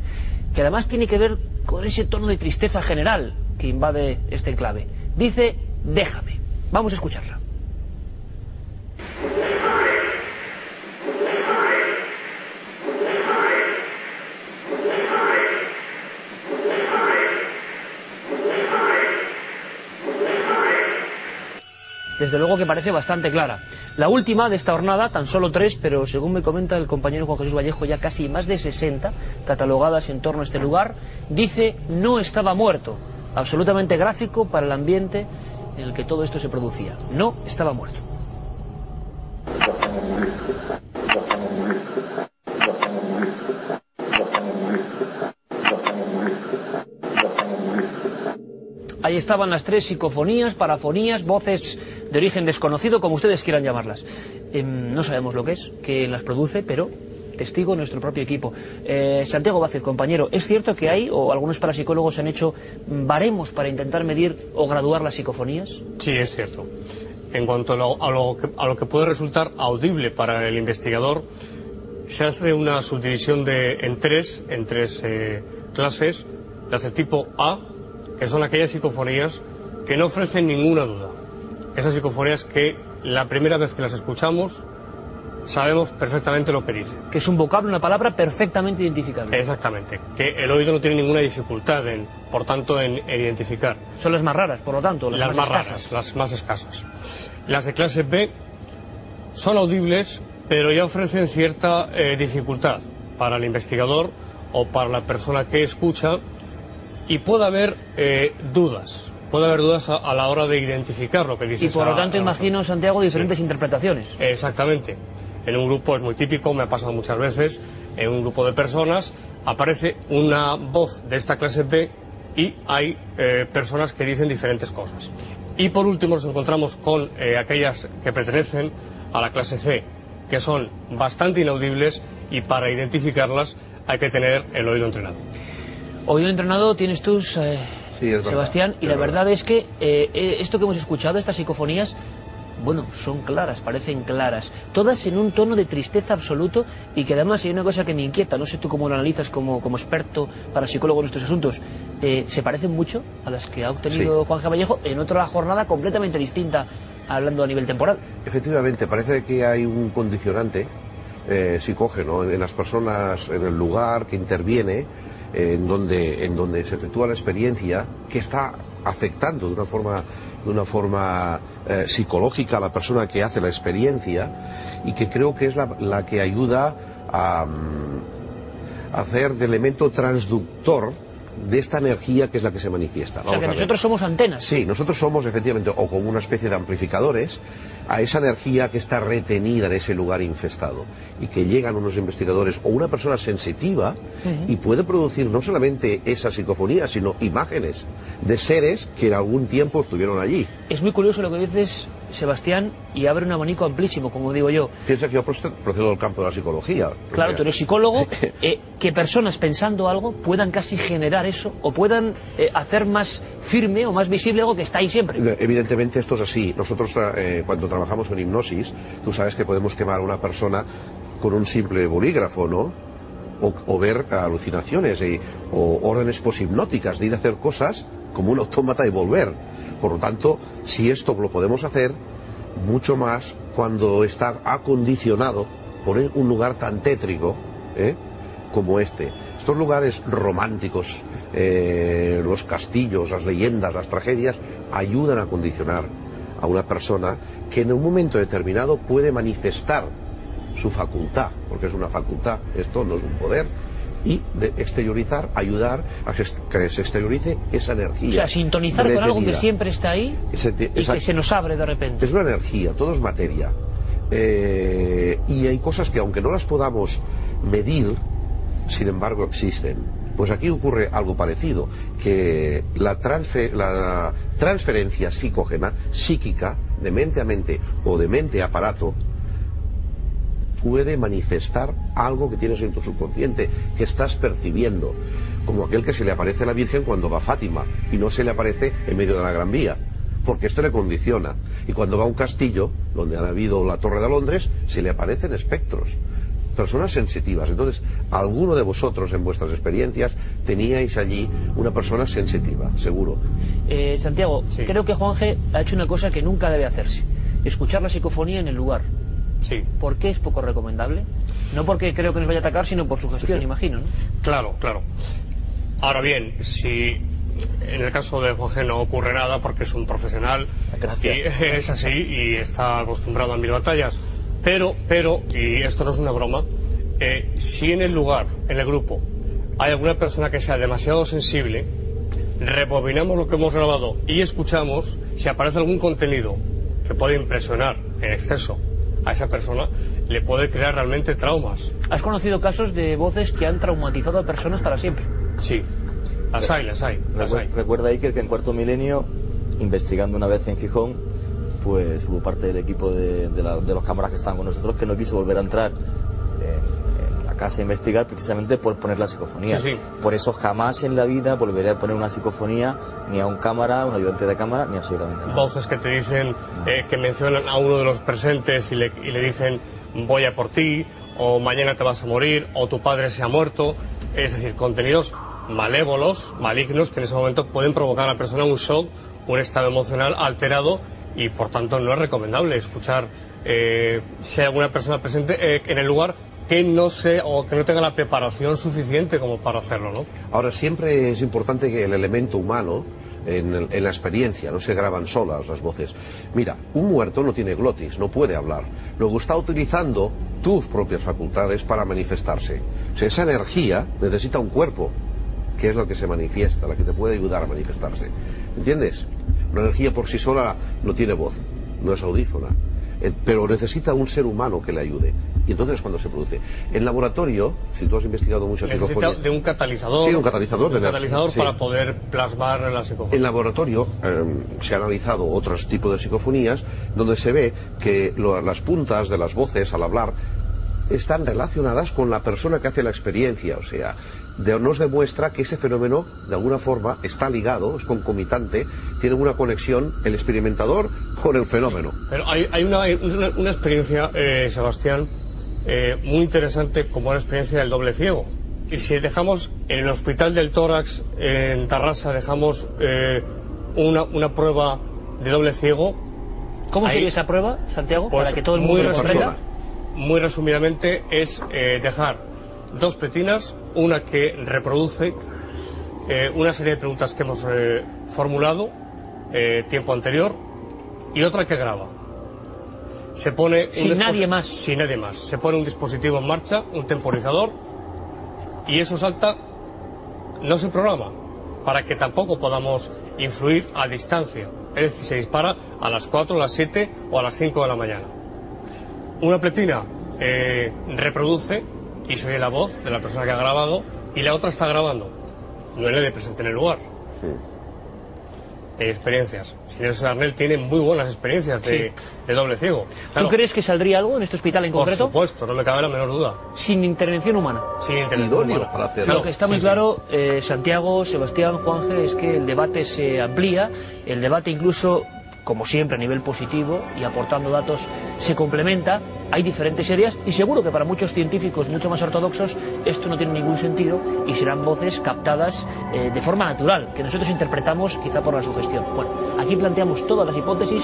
S1: que además tiene que ver con ese tono de tristeza general que invade este enclave. Dice, déjame. Vamos a escucharla. Desde luego que parece bastante clara. La última de esta jornada, tan solo tres, pero según me comenta el compañero Juan Jesús Vallejo, ya casi más de 60 catalogadas en torno a este lugar, dice no estaba muerto. Absolutamente gráfico para el ambiente en el que todo esto se producía. No estaba muerto. Ahí estaban las tres psicofonías, parafonías, voces de origen desconocido, como ustedes quieran llamarlas. Eh, no sabemos lo que es, que las produce, pero testigo nuestro propio equipo. Eh, Santiago Vázquez, compañero, ¿es cierto que hay, o algunos parapsicólogos han hecho baremos para intentar medir o graduar las psicofonías?
S14: Sí, es cierto. En cuanto a lo, a lo, que, a lo que puede resultar audible para el investigador, se hace una subdivisión de, en tres, en tres eh, clases, las de tipo A, que son aquellas psicofonías que no ofrecen ninguna duda. Esas psicofonías que la primera vez que las escuchamos sabemos perfectamente lo que dice.
S1: Que es un vocablo, una palabra perfectamente identificable.
S14: Exactamente. Que el oído no tiene ninguna dificultad, en, por tanto, en, en identificar.
S1: Son las más raras, por lo tanto, las,
S14: las más,
S1: escasas.
S14: raras, las más escasas. Las de clase B son audibles, pero ya ofrecen cierta eh, dificultad para el investigador o para la persona que escucha y puede haber eh, dudas. Puede haber dudas a, a la hora de identificar lo que dice
S1: Y por lo tanto, imagino, Santiago, diferentes interpretaciones.
S14: Exactamente. En un grupo es muy típico, me ha pasado muchas veces, en un grupo de personas aparece una voz de esta clase B y hay eh, personas que dicen diferentes cosas. Y por último nos encontramos con eh, aquellas que pertenecen a la clase C, que son bastante inaudibles y para identificarlas hay que tener el oído entrenado.
S1: Oído entrenado tienes tú, eh,
S14: Sí, es verdad,
S1: Sebastián, y
S14: es
S1: la
S14: verdad.
S1: verdad es que eh, esto que hemos escuchado, estas psicofonías, bueno, son claras, parecen claras, todas en un tono de tristeza absoluto y que además hay una cosa que me inquieta, no sé tú cómo lo analizas como, como experto para psicólogo en estos asuntos, eh, se parecen mucho a las que ha obtenido Juan G. Vallejo en otra jornada completamente distinta, hablando a nivel temporal.
S10: Efectivamente, parece que hay un condicionante eh, psicógeno en las personas, en el lugar que interviene, en, donde, en donde se efectúa la experiencia, que está afectando de una forma, de una forma eh, psicológica a la persona que hace la experiencia y que creo que es la, la que ayuda a, mm, a hacer de elemento transductor de esta energía que es la que se manifiesta.
S1: O sea, que nosotros somos antenas.
S10: Sí, nosotros somos efectivamente o como una especie de amplificadores a esa energía que está retenida en ese lugar infestado y que llegan unos investigadores o una persona sensitiva y puede producir no solamente esa psicofonía, sino imágenes de seres que en algún tiempo estuvieron allí.
S1: Es muy curioso lo que dices, Sebastián, y abre un abanico amplísimo, como digo yo.
S10: Piensa que yo proce- procedo del campo de la psicología.
S1: Claro, tú eres psicólogo, eh, que personas pensando algo puedan casi generar eso o puedan eh, hacer más firme o más visible algo que está ahí siempre.
S10: Evidentemente esto es así. Nosotros eh, cuando trabajamos en hipnosis, tú sabes que podemos quemar a una persona con un simple bolígrafo, ¿no? O, o ver alucinaciones o órdenes poshipnóticas de ir a hacer cosas como un autómata y volver. Por lo tanto, si esto lo podemos hacer, mucho más cuando está acondicionado por un lugar tan tétrico ¿eh? como este. Estos lugares románticos, eh, los castillos, las leyendas, las tragedias, ayudan a condicionar a una persona que en un momento determinado puede manifestar su facultad, porque es una facultad, esto no es un poder, y de exteriorizar, ayudar a que se exteriorice esa energía.
S1: O sea, sintonizar con algo que siempre está ahí y que se nos abre de repente.
S10: es una energía, todo es materia. Eh, y hay cosas que aunque no las podamos medir, sin embargo existen. Pues aquí ocurre algo parecido, que la, transfe- la transferencia psicógena, psíquica, de mente a mente o de mente a aparato, puede manifestar algo que tienes en tu subconsciente, que estás percibiendo, como aquel que se le aparece a la Virgen cuando va a Fátima y no se le aparece en medio de la Gran Vía, porque esto le condiciona. Y cuando va a un castillo, donde ha habido la Torre de Londres, se le aparecen espectros, personas sensitivas. Entonces, alguno de vosotros en vuestras experiencias teníais allí una persona sensitiva, seguro.
S1: Eh, Santiago, creo que Juan G ha hecho una cosa que nunca debe hacerse: escuchar la psicofonía en el lugar.
S14: Sí.
S1: ¿Por qué es poco recomendable? No porque creo que nos vaya a atacar, sino por su gestión, imagino. ¿no?
S14: Claro, claro. Ahora bien, si en el caso de Jorge no ocurre nada porque es un profesional y es así y está acostumbrado a mil batallas, pero, pero, y esto no es una broma, eh, si en el lugar, en el grupo, hay alguna persona que sea demasiado sensible, rebobinamos lo que hemos grabado y escuchamos si aparece algún contenido que puede impresionar en exceso a esa persona, le puede crear realmente traumas.
S1: ¿Has conocido casos de voces que han traumatizado a personas para siempre?
S14: Sí, las hay, las hay, las hay.
S9: Recuerda Iker que en cuarto milenio, investigando una vez en Gijón, pues hubo parte del equipo de, de la- de los cámaras que estaban con nosotros que no quiso volver a entrar en, en la casa a investigar precisamente por poner la psicofonía.
S14: Sí, sí.
S9: Por eso jamás en la vida volveré a poner una psicofonía ni a un cámara, un ayudante de cámara, ni absolutamente nada.
S14: voces que te dicen, eh, que mencionan a uno de los presentes y le, y le dicen voy a por ti, o mañana te vas a morir, o tu padre se ha muerto. Es decir, contenidos malévolos, malignos, que en ese momento pueden provocar a la persona un shock, un estado emocional alterado y por tanto no es recomendable escuchar eh, si hay alguna persona presente eh, en el lugar que no se o que no tenga la preparación suficiente como para hacerlo, ¿no?
S10: Ahora siempre es importante que el elemento humano en la experiencia, no se graban solas las voces. Mira, un muerto no tiene glotis, no puede hablar. Luego está utilizando tus propias facultades para manifestarse. O sea, esa energía necesita un cuerpo, que es lo que se manifiesta, la que te puede ayudar a manifestarse. ¿Entiendes? Una energía por sí sola no tiene voz, no es audífona, Eh, pero necesita un ser humano que le ayude. Y entonces es cuando se produce. En laboratorio, si tú has investigado muchas psicofonías...
S14: de un catalizador.
S10: Sí, un catalizador
S14: un
S10: de energía,
S14: catalizador
S10: sí.
S14: para poder plasmar la psicofonía.
S10: En laboratorio eh, se han analizado otros tipos de psicofonías donde se ve que lo- las puntas de las voces al hablar están relacionadas con la persona que hace la experiencia, o sea, de- nos demuestra que ese fenómeno de alguna forma está ligado, es concomitante, tiene una conexión el experimentador con el fenómeno.
S14: Pero hay, hay una, una, una experiencia, eh, Sebastián, eh, muy interesante como la experiencia del doble ciego. Y si dejamos en el hospital del tórax en Tarrasa, dejamos eh, una, una prueba de doble ciego.
S1: ¿Cómo
S14: ahí-
S1: sería esa prueba, Santiago?
S14: Pues
S1: para que todo el
S14: muy
S1: mundo lo comprenda.
S14: resumida- Muy resumidamente es eh, dejar dos pletinas, una que reproduce eh, una serie de preguntas que hemos eh, formulado tiempo anterior y otra que graba. Se pone un
S1: Sin nadie más.
S14: Sin nadie más. Se pone un dispositivo en marcha, un temporizador y eso salta, no se programa, para que tampoco podamos influir a distancia. Es decir, se dispara a las 4, a las 7 o a las 5 de la mañana. Una pletina eh, reproduce y se oye la voz de la persona que ha grabado y la otra está grabando. No es de presente en el lugar. Hay experiencias. Señor Sarnel tiene muy buenas experiencias de, de doble ciego. Claro,
S1: ¿Tú crees que saldría algo en este hospital en
S14: por
S1: concreto?
S14: supuesto, no me cabe la menor duda.
S1: Sin intervención humana.
S14: Sin intervención humana.
S10: para hacerlo.
S1: Lo que está muy
S14: Sí, sí.
S1: claro, eh, Santiago, Sebastián, Juanje, es que el debate se amplía, el debate incluso, como siempre, a nivel positivo y aportando datos, se complementa, hay diferentes áreas y seguro que para muchos científicos mucho más ortodoxos esto no tiene ningún sentido y serán voces captadas eh, de forma natural, que nosotros interpretamos quizá por la sugestión. Bueno, aquí planteamos todas las hipótesis,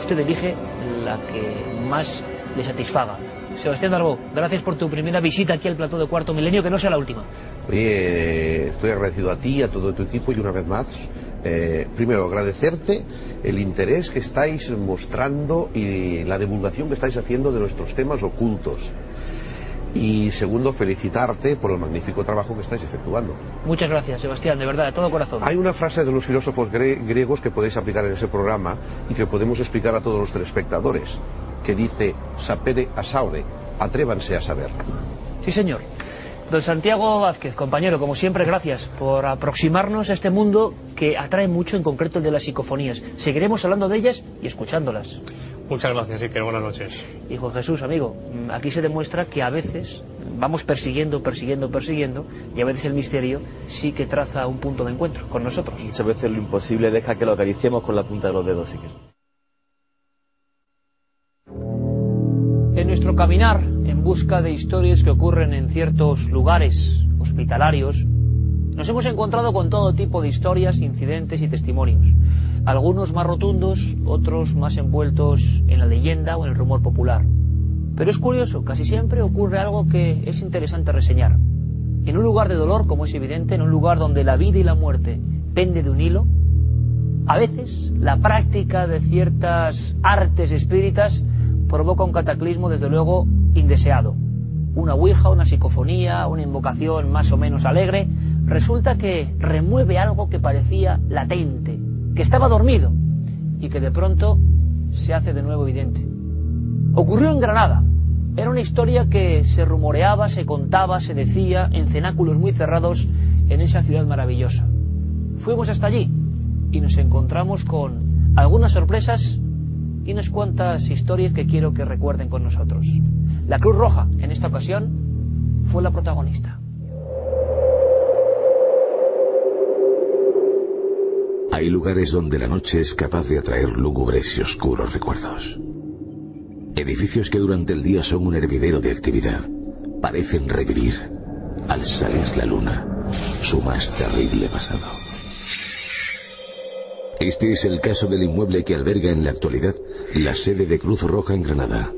S1: usted elige la que más le satisfaga. Sebastián Darbó, gracias por tu primera visita aquí al plató de Cuarto Milenio, que no sea la última.
S10: Oye, estoy agradecido a ti, a todo tu equipo y una vez más, eh, primero agradecerte el interés que estáis mostrando y la divulgación que estáis haciendo de nuestros temas ocultos. Y segundo, felicitarte por el magnífico trabajo que estáis efectuando.
S1: Muchas gracias, Sebastián, de verdad, de todo corazón.
S10: Hay una frase de los filósofos gre- griegos que podéis aplicar en ese programa y que podemos explicar a todos los telespectadores, que dice, sapere a saure, atrévanse a saber.
S1: Sí, señor. Don Santiago Vázquez, compañero, como siempre, gracias por aproximarnos a este mundo que atrae mucho, en concreto el de las psicofonías. Seguiremos hablando de ellas y escuchándolas.
S14: Muchas gracias, Iker. Buenas noches.
S1: Y Juan Jesús, amigo, aquí se demuestra que a veces vamos persiguiendo, persiguiendo, persiguiendo, y a veces el misterio sí que traza un punto de encuentro con nosotros.
S9: Muchas veces lo imposible deja que lo acariciemos con la punta de los dedos, que.
S1: En nuestro caminar en busca de historias que ocurren en ciertos lugares hospitalarios, nos hemos encontrado con todo tipo de historias, incidentes y testimonios. Algunos más rotundos, otros más envueltos en la leyenda o en el rumor popular. Pero es curioso, casi siempre ocurre algo que es interesante reseñar. En un lugar de dolor, como es evidente, en un lugar donde la vida y la muerte pende de un hilo, a veces la práctica de ciertas artes espíritas provoca un cataclismo, desde luego, indeseado. Una ouija, una psicofonía, una invocación más o menos alegre, resulta que remueve algo que parecía latente, que estaba dormido y que de pronto se hace de nuevo evidente. Ocurrió en Granada. Era una historia que se rumoreaba, se contaba, se decía en cenáculos muy cerrados en esa ciudad maravillosa. Fuimos hasta allí y nos encontramos con algunas sorpresas y unas cuantas historias que quiero que recuerden con nosotros. La Cruz Roja, en esta ocasión, fue la protagonista.
S2: Hay lugares donde la noche es capaz de atraer lúgubres y oscuros recuerdos. Edificios que durante el día son un hervidero de actividad parecen revivir, al salir la luna, su más terrible pasado. Este es el caso del inmueble que alberga en la actualidad la sede de Cruz Roja en Granada,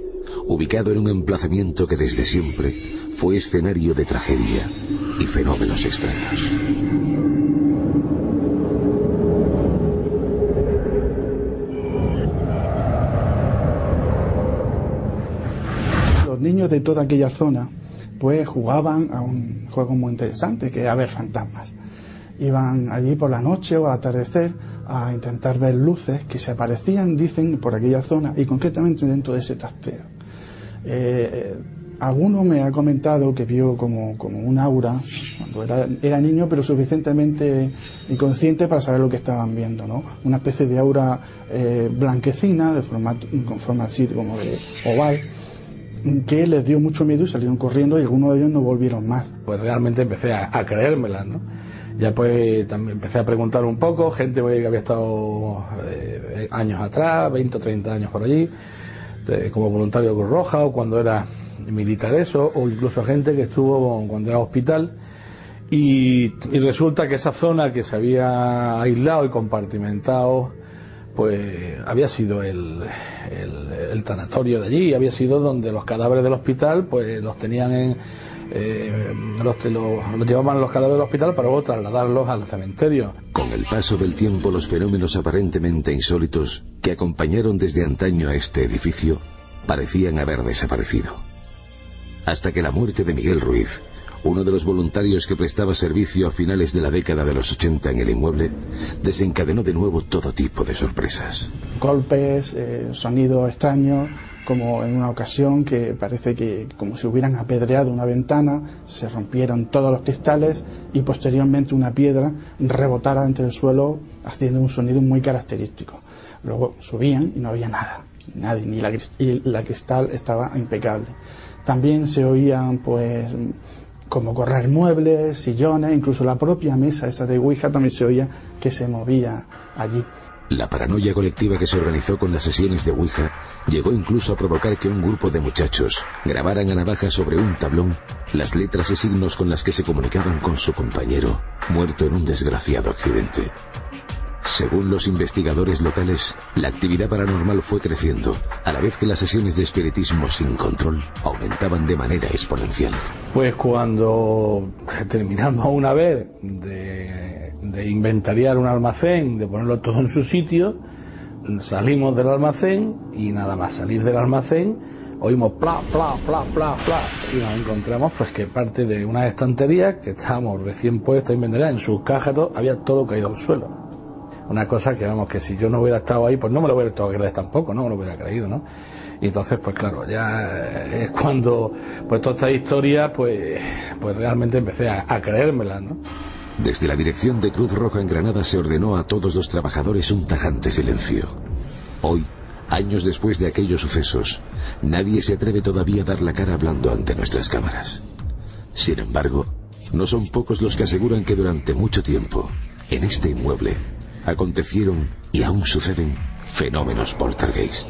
S2: ubicado en un emplazamiento que desde siempre fue escenario de tragedia y fenómenos extraños.
S18: De toda aquella zona pues jugaban a un juego muy interesante que era ver fantasmas. Iban allí por la noche o al atardecer a intentar ver luces que se aparecían, dicen, por aquella zona y concretamente dentro de ese tasteo. Eh, alguno me ha comentado que vio como, como un aura cuando era, era, niño, pero suficientemente inconsciente para saber lo que estaban viendo, ¿no? Una especie de aura eh, blanquecina, de forma, con forma así como de oval, que les dio mucho miedo y salieron corriendo y algunos de ellos no volvieron más.
S19: Pues realmente empecé a, a creérmela, ¿no? Ya pues también empecé a preguntar un poco, gente que había estado eh, años atrás, 20 o 30 años por allí, como voluntario de Cruz Roja o cuando era militar eso, o incluso gente que estuvo cuando era hospital. Y, y resulta que esa zona que se había aislado y compartimentado, pues había sido el, el, tanatorio de allí, había sido donde los cadáveres del hospital pues los tenían en, eh, los que los, los llevaban los cadáveres del hospital para luego trasladarlos al cementerio.
S2: Con el paso del tiempo, los fenómenos aparentemente insólitos que acompañaron desde antaño a este edificio parecían haber desaparecido. Hasta que la muerte de Miguel Ruiz, uno de los voluntarios que prestaba servicio a finales de la década de los 80 en el inmueble, desencadenó de nuevo todo tipo de sorpresas.
S18: Golpes, eh, sonido extraño, como en una ocasión que parece que como si hubieran apedreado una ventana, se rompieron todos los cristales y posteriormente una piedra rebotara entre el suelo haciendo un sonido muy característico. Luego subían y no había nada, nadie, ni la, la cristal estaba impecable. También se oían pues como correr muebles, sillones, incluso la propia mesa esa de Ouija también se oía que se movía allí.
S2: La paranoia colectiva que se organizó con las sesiones de Ouija llegó incluso a provocar que un grupo de muchachos grabaran a navaja sobre un tablón las letras y signos con las que se comunicaban con su compañero, muerto en un desgraciado accidente. Según los investigadores locales, la actividad paranormal fue creciendo, a la vez que las sesiones de espiritismo sin control aumentaban de manera exponencial.
S19: Pues cuando terminamos una vez de, inventariar un almacén, de ponerlo todo en su sitio, salimos del almacén y nada más salir del almacén oímos pla, pla, pla, pla, pla y nos encontramos pues que parte de una estantería que estábamos recién puesta inventariada en sus cajas había todo caído al suelo una cosa que vamos que si yo no hubiera estado ahí pues no me lo hubiera estado creer tampoco no me lo hubiera creído no y entonces pues claro ya es cuando pues toda esta historia pues pues realmente empecé a, a creérmela no
S2: desde la dirección de Cruz Roja en Granada se ordenó a todos los trabajadores un tajante silencio. Hoy años después de aquellos sucesos nadie se atreve todavía a dar la cara hablando ante nuestras cámaras. Sin embargo no son pocos los que aseguran que durante mucho tiempo en este inmueble acontecieron y aún suceden fenómenos poltergeist.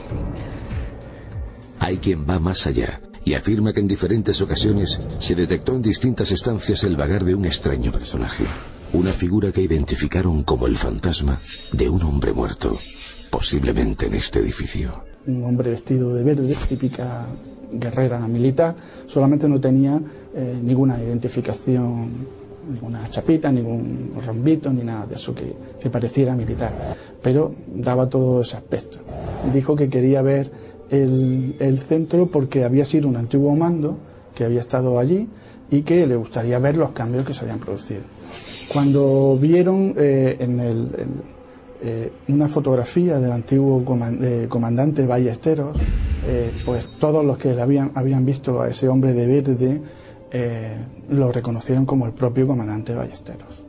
S2: Hay quien va más allá y afirma que en diferentes ocasiones se detectó en distintas estancias el vagar de un extraño personaje, una figura que identificaron como el fantasma de un hombre muerto, posiblemente en este edificio.
S18: Un hombre vestido de verde, típica guerrera militar, solamente no tenía eh, ninguna identificación ninguna chapita, ningún rombito, ni nada de eso que, pareciera militar, pero daba todo ese aspecto. Dijo que quería ver el, centro porque había sido un antiguo mando que había estado allí y que le gustaría ver los cambios que se habían producido. Cuando vieron eh, en, el, eh, una fotografía del antiguo comandante Ballesteros, eh, pues todos los que habían, habían visto a ese hombre de verde eh, lo reconocieron como el propio comandante Ballesteros.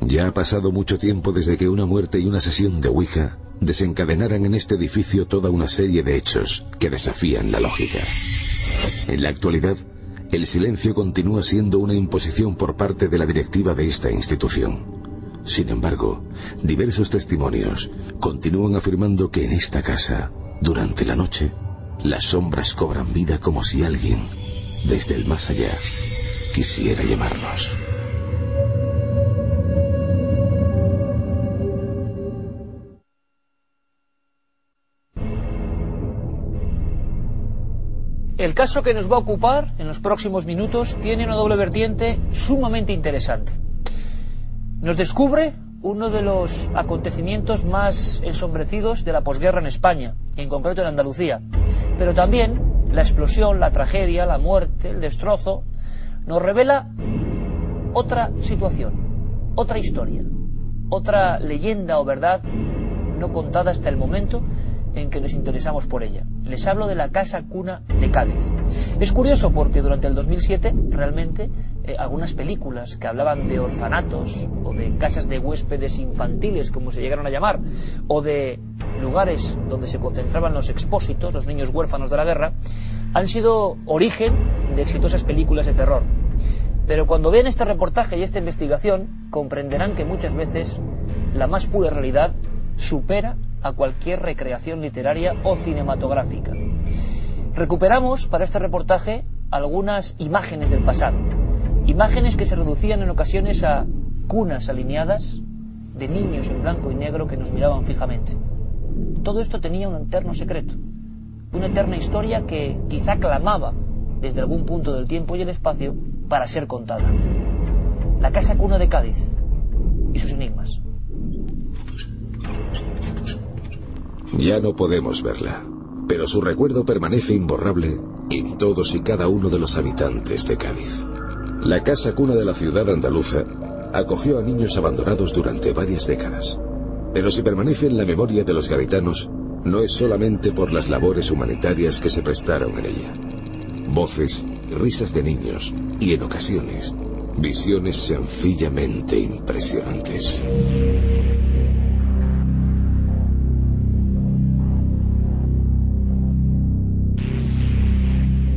S2: Ya ha pasado mucho tiempo desde que una muerte y una sesión de Ouija desencadenaran en este edificio toda una serie de hechos que desafían la lógica. En la actualidad, el silencio continúa siendo una imposición por parte de la directiva de esta institución. Sin embargo, diversos testimonios continúan afirmando que en esta casa, durante la noche, las sombras cobran vida como si alguien desde el más allá, quisiera llamarnos.
S1: El caso que nos va a ocupar en los próximos minutos tiene una doble vertiente sumamente interesante. Nos descubre uno de los acontecimientos más ensombrecidos de la posguerra en España, y en concreto en Andalucía, pero también la explosión, la tragedia, la muerte, el destrozo, nos revela otra situación, otra historia, otra leyenda o verdad no contada hasta el momento en que nos interesamos por ella. Les hablo de la Casa Cuna de Cádiz. Es curioso porque durante el 2007 realmente eh, algunas películas que hablaban de orfanatos o de casas de huéspedes infantiles, como se llegaron a llamar, o de lugares donde se concentraban los expósitos, los niños huérfanos de la guerra, han sido origen de exitosas películas de terror. Pero cuando vean este reportaje y esta investigación, comprenderán que muchas veces la más pura realidad supera a cualquier recreación literaria o cinematográfica. Recuperamos para este reportaje algunas imágenes del pasado, imágenes que se reducían en ocasiones a cunas alineadas de niños en blanco y negro que nos miraban fijamente. Todo esto tenía un eterno secreto, una eterna historia que quizá clamaba desde algún punto del tiempo y el espacio para ser contada. La casa cuna de Cádiz y sus enigmas.
S2: Ya no podemos verla, pero su recuerdo permanece imborrable en todos y cada uno de los habitantes de Cádiz. La casa cuna de la ciudad andaluza acogió a niños abandonados durante varias décadas. Pero si permanece en la memoria de los gaditanos, no es solamente por las labores humanitarias que se prestaron en ella. Voces, risas de niños y, en ocasiones, visiones sencillamente impresionantes.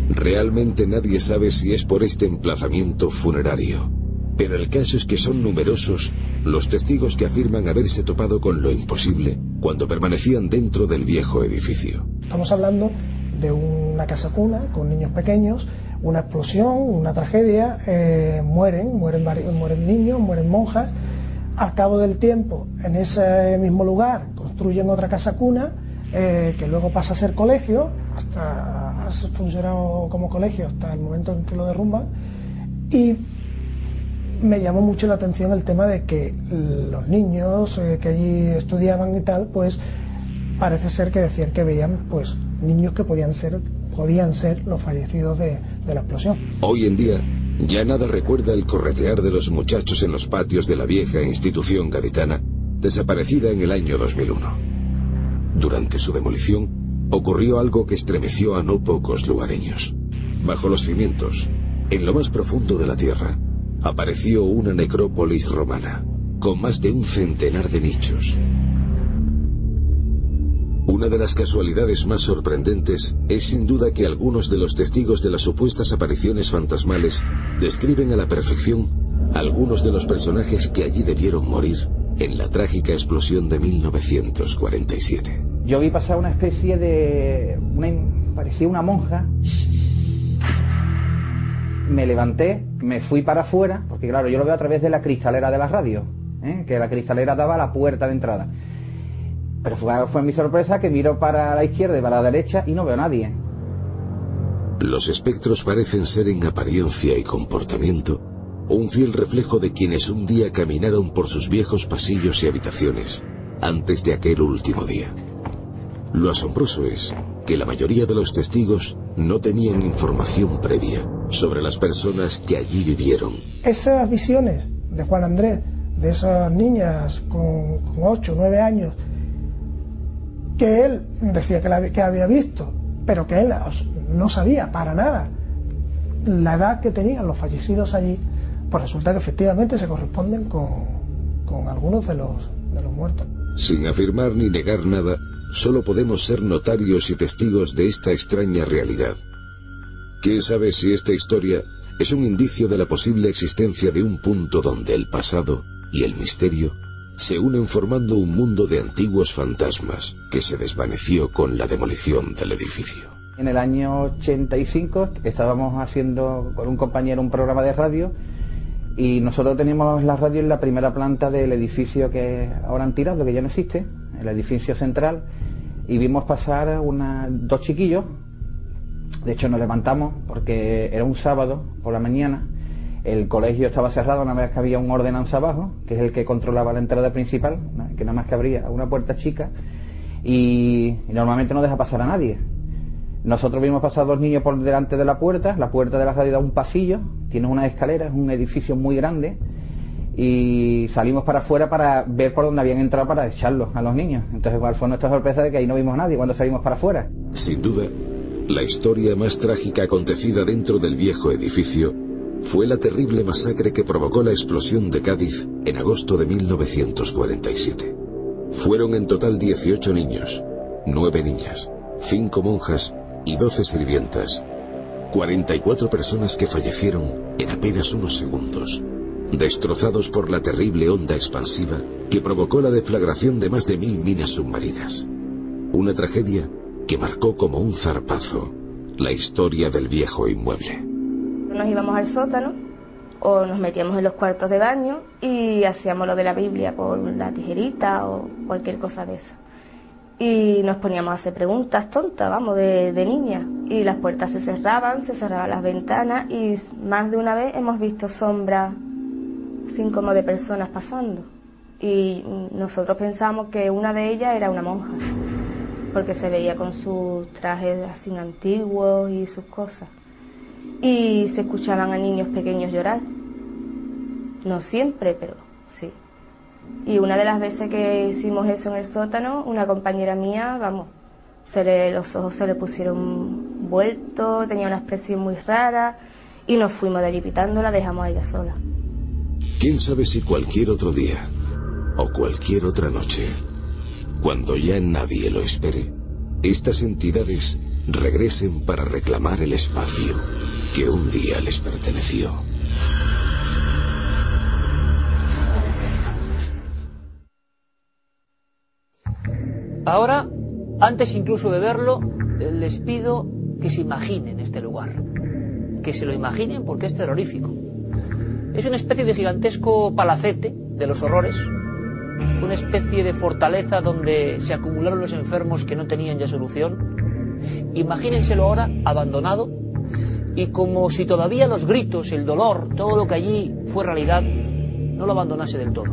S2: Realmente nadie sabe si es por este emplazamiento funerario, pero el caso es que son numerosos los testigos que afirman haberse topado con lo imposible cuando permanecían dentro del viejo edificio.
S20: Estamos hablando de una casa cuna con niños pequeños, una explosión, una tragedia, eh, mueren, mueren, mueren niños, mueren monjas. Al cabo del tiempo, en ese mismo lugar, construyen otra casa cuna eh, que luego pasa a ser colegio, hasta ha funcionado como colegio hasta el momento en que lo derrumban. Y me llamó mucho la atención el tema de que los niños eh, que allí estudiaban y tal, pues parece ser que decían que veían pues niños que podían ser podían ser los fallecidos de, de la explosión.
S2: Hoy en día ya nada recuerda el corretear de los muchachos en los patios de la vieja institución gaditana, desaparecida en el año 2001. Durante su demolición, ocurrió algo que estremeció a no pocos lugareños. Bajo los cimientos, en lo más profundo de la tierra, apareció una necrópolis romana, con más de un centenar de nichos. Una de las casualidades más sorprendentes es sin duda que algunos de los testigos de las supuestas apariciones fantasmales describen a la perfección algunos de los personajes que allí debieron morir en la trágica explosión de 1947.
S21: Yo vi pasar una especie de... Parecía una monja. Me levanté, me fui para afuera, porque claro, yo lo veo a través de la cristalera de la radio, ¿eh? que la cristalera daba la puerta de entrada. Pero fue, fue mi sorpresa que miro para la izquierda y para la derecha y no veo a nadie.
S2: Los espectros parecen ser en apariencia y comportamiento un fiel reflejo de quienes un día caminaron por sus viejos pasillos y habitaciones antes de aquel último día. Lo asombroso es que la mayoría de los testigos no tenían información previa sobre las personas que allí vivieron.
S20: Esas visiones de Juan Andrés, de esas niñas con, con 8 o 9 años, que él decía que, la, que había visto, pero que él no sabía para nada la edad que tenían los fallecidos allí, pues resulta que efectivamente se corresponden con, con algunos de los, de los muertos.
S2: Sin afirmar ni negar nada, solo podemos ser notarios y testigos de esta extraña realidad. ¿Quién sabe si esta historia es un indicio de la posible existencia de un punto donde el pasado y el misterio se unen formando un mundo de antiguos fantasmas que se desvaneció con la demolición del edificio.
S21: En el año 85 estábamos haciendo con un compañero un programa de radio y nosotros teníamos la radio en la primera planta del edificio que ahora han tirado, que ya no existe, el edificio central, y vimos pasar una, dos chiquillos De hecho, nos levantamos porque era un sábado por la mañana. El colegio estaba cerrado una vez que había un ordenanza abajo, que es el que controlaba la entrada principal, que nada más que abría una puerta chica, y, normalmente no deja pasar a nadie. Nosotros vimos pasar dos niños por delante de la puerta, la puerta de la radio da un pasillo, tiene una escalera, es un edificio muy grande, y salimos para afuera para ver por dónde habían entrado para echarlos a los niños. Entonces, igual fue nuestra sorpresa de que ahí no vimos a nadie cuando salimos para afuera.
S2: Sin duda, la historia más trágica acontecida dentro del viejo edificio fue la terrible masacre que provocó la explosión de Cádiz en agosto de 1947. Fueron en total 18 niños, 9 niñas, 5 monjas y 12 sirvientas. 44 personas que fallecieron en apenas unos segundos destrozados por la terrible onda expansiva que provocó la deflagración de más de mil minas submarinas. Una tragedia que marcó como un zarpazo la historia del viejo inmueble.
S22: Nos íbamos al sótano o nos metíamos en los cuartos de baño y hacíamos lo de la Biblia con la tijerita o cualquier cosa de eso. Y nos poníamos a hacer preguntas tontas, vamos, de, de niña. Y las puertas se cerraban, se cerraban las ventanas y más de una vez hemos visto sombras como de personas pasando. Y nosotros pensamos que una de ellas era una monja, porque se veía con sus trajes así antiguos y sus cosas. Y se escuchaban a niños pequeños llorar. No siempre, pero sí. Y una de las veces que hicimos eso en el sótano, una compañera mía, vamos, se le, los ojos se le pusieron vueltos, tenía una expresión muy rara y nos fuimos de la dejamos a ella sola.
S2: ¿Quién sabe si cualquier otro día o cualquier otra noche, cuando ya nadie lo espere, estas entidades regresen para reclamar el espacio que un día les perteneció?
S1: Ahora, antes incluso de verlo, les pido que se imaginen este lugar. Que se lo imaginen porque es terrorífico. Es una especie de gigantesco palacete de los horrores, una especie de fortaleza donde se acumularon los enfermos que no tenían ya solución. Imagínenselo ahora abandonado y como si todavía los gritos, el dolor, todo lo que allí fue realidad, no lo abandonase del todo.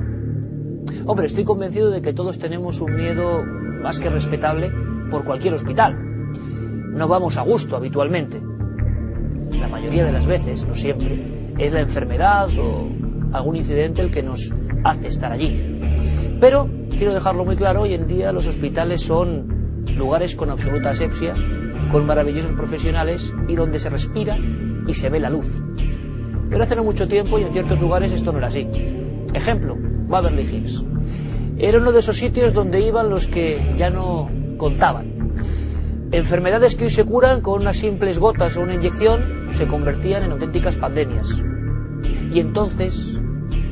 S1: Hombre, estoy convencido de que todos tenemos un miedo más que respetable por cualquier hospital. No vamos a gusto habitualmente. La mayoría de las veces, no siempre, es la enfermedad o algún incidente el que nos hace estar allí. Pero quiero dejarlo muy claro, hoy en día los hospitales son lugares con absoluta asepsia, con maravillosos profesionales y donde se respira y se ve la luz. Pero hace no mucho tiempo y en ciertos lugares esto no era así. Ejemplo, Waverly Hills. Era uno de esos sitios donde iban los que ya no contaban. Enfermedades que hoy se curan con unas simples gotas o una inyección se convertían en auténticas pandemias. Y entonces,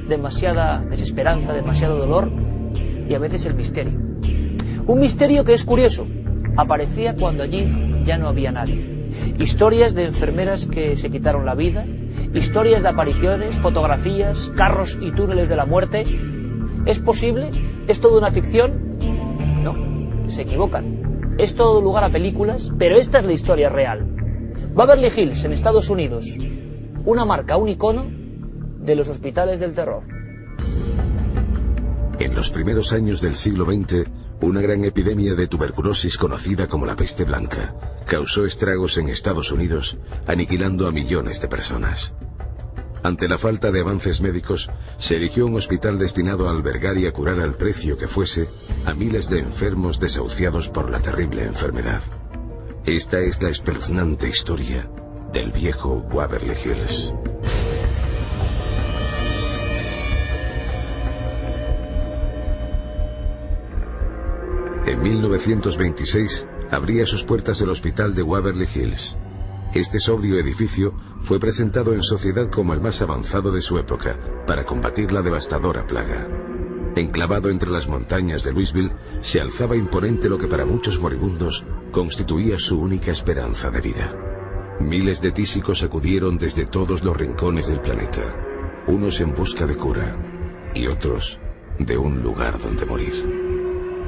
S1: demasiada desesperanza, demasiado dolor y a veces el misterio. Un misterio que es curioso, aparecía cuando allí ya no había nadie. Historias de enfermeras que se quitaron la vida, historias de apariciones, fotografías, carros y túneles de la muerte. ¿Es posible? ¿Es todo una ficción? No, se equivocan. Es todo lugar a películas, pero esta es la historia real. Beverly Hills, en Estados Unidos, una marca, un icono de los hospitales del terror.
S2: En los primeros años del siglo XX, una gran epidemia de tuberculosis conocida como la peste blanca causó estragos en Estados Unidos, aniquilando a millones de personas. Ante la falta de avances médicos, se erigió un hospital destinado a albergar y a curar al precio que fuese a miles de enfermos desahuciados por la terrible enfermedad. Esta es la espeluznante historia del viejo Waverly Hills. En 1926 abría sus puertas el hospital de Waverly Hills. Este sobrio edificio fue presentado en sociedad como el más avanzado de su época para combatir la devastadora plaga. Enclavado entre las montañas de Louisville, se alzaba imponente lo que para muchos moribundos constituía su única esperanza de vida. Miles de tísicos acudieron desde todos los rincones del planeta, unos en busca de cura y otros de un lugar donde morir.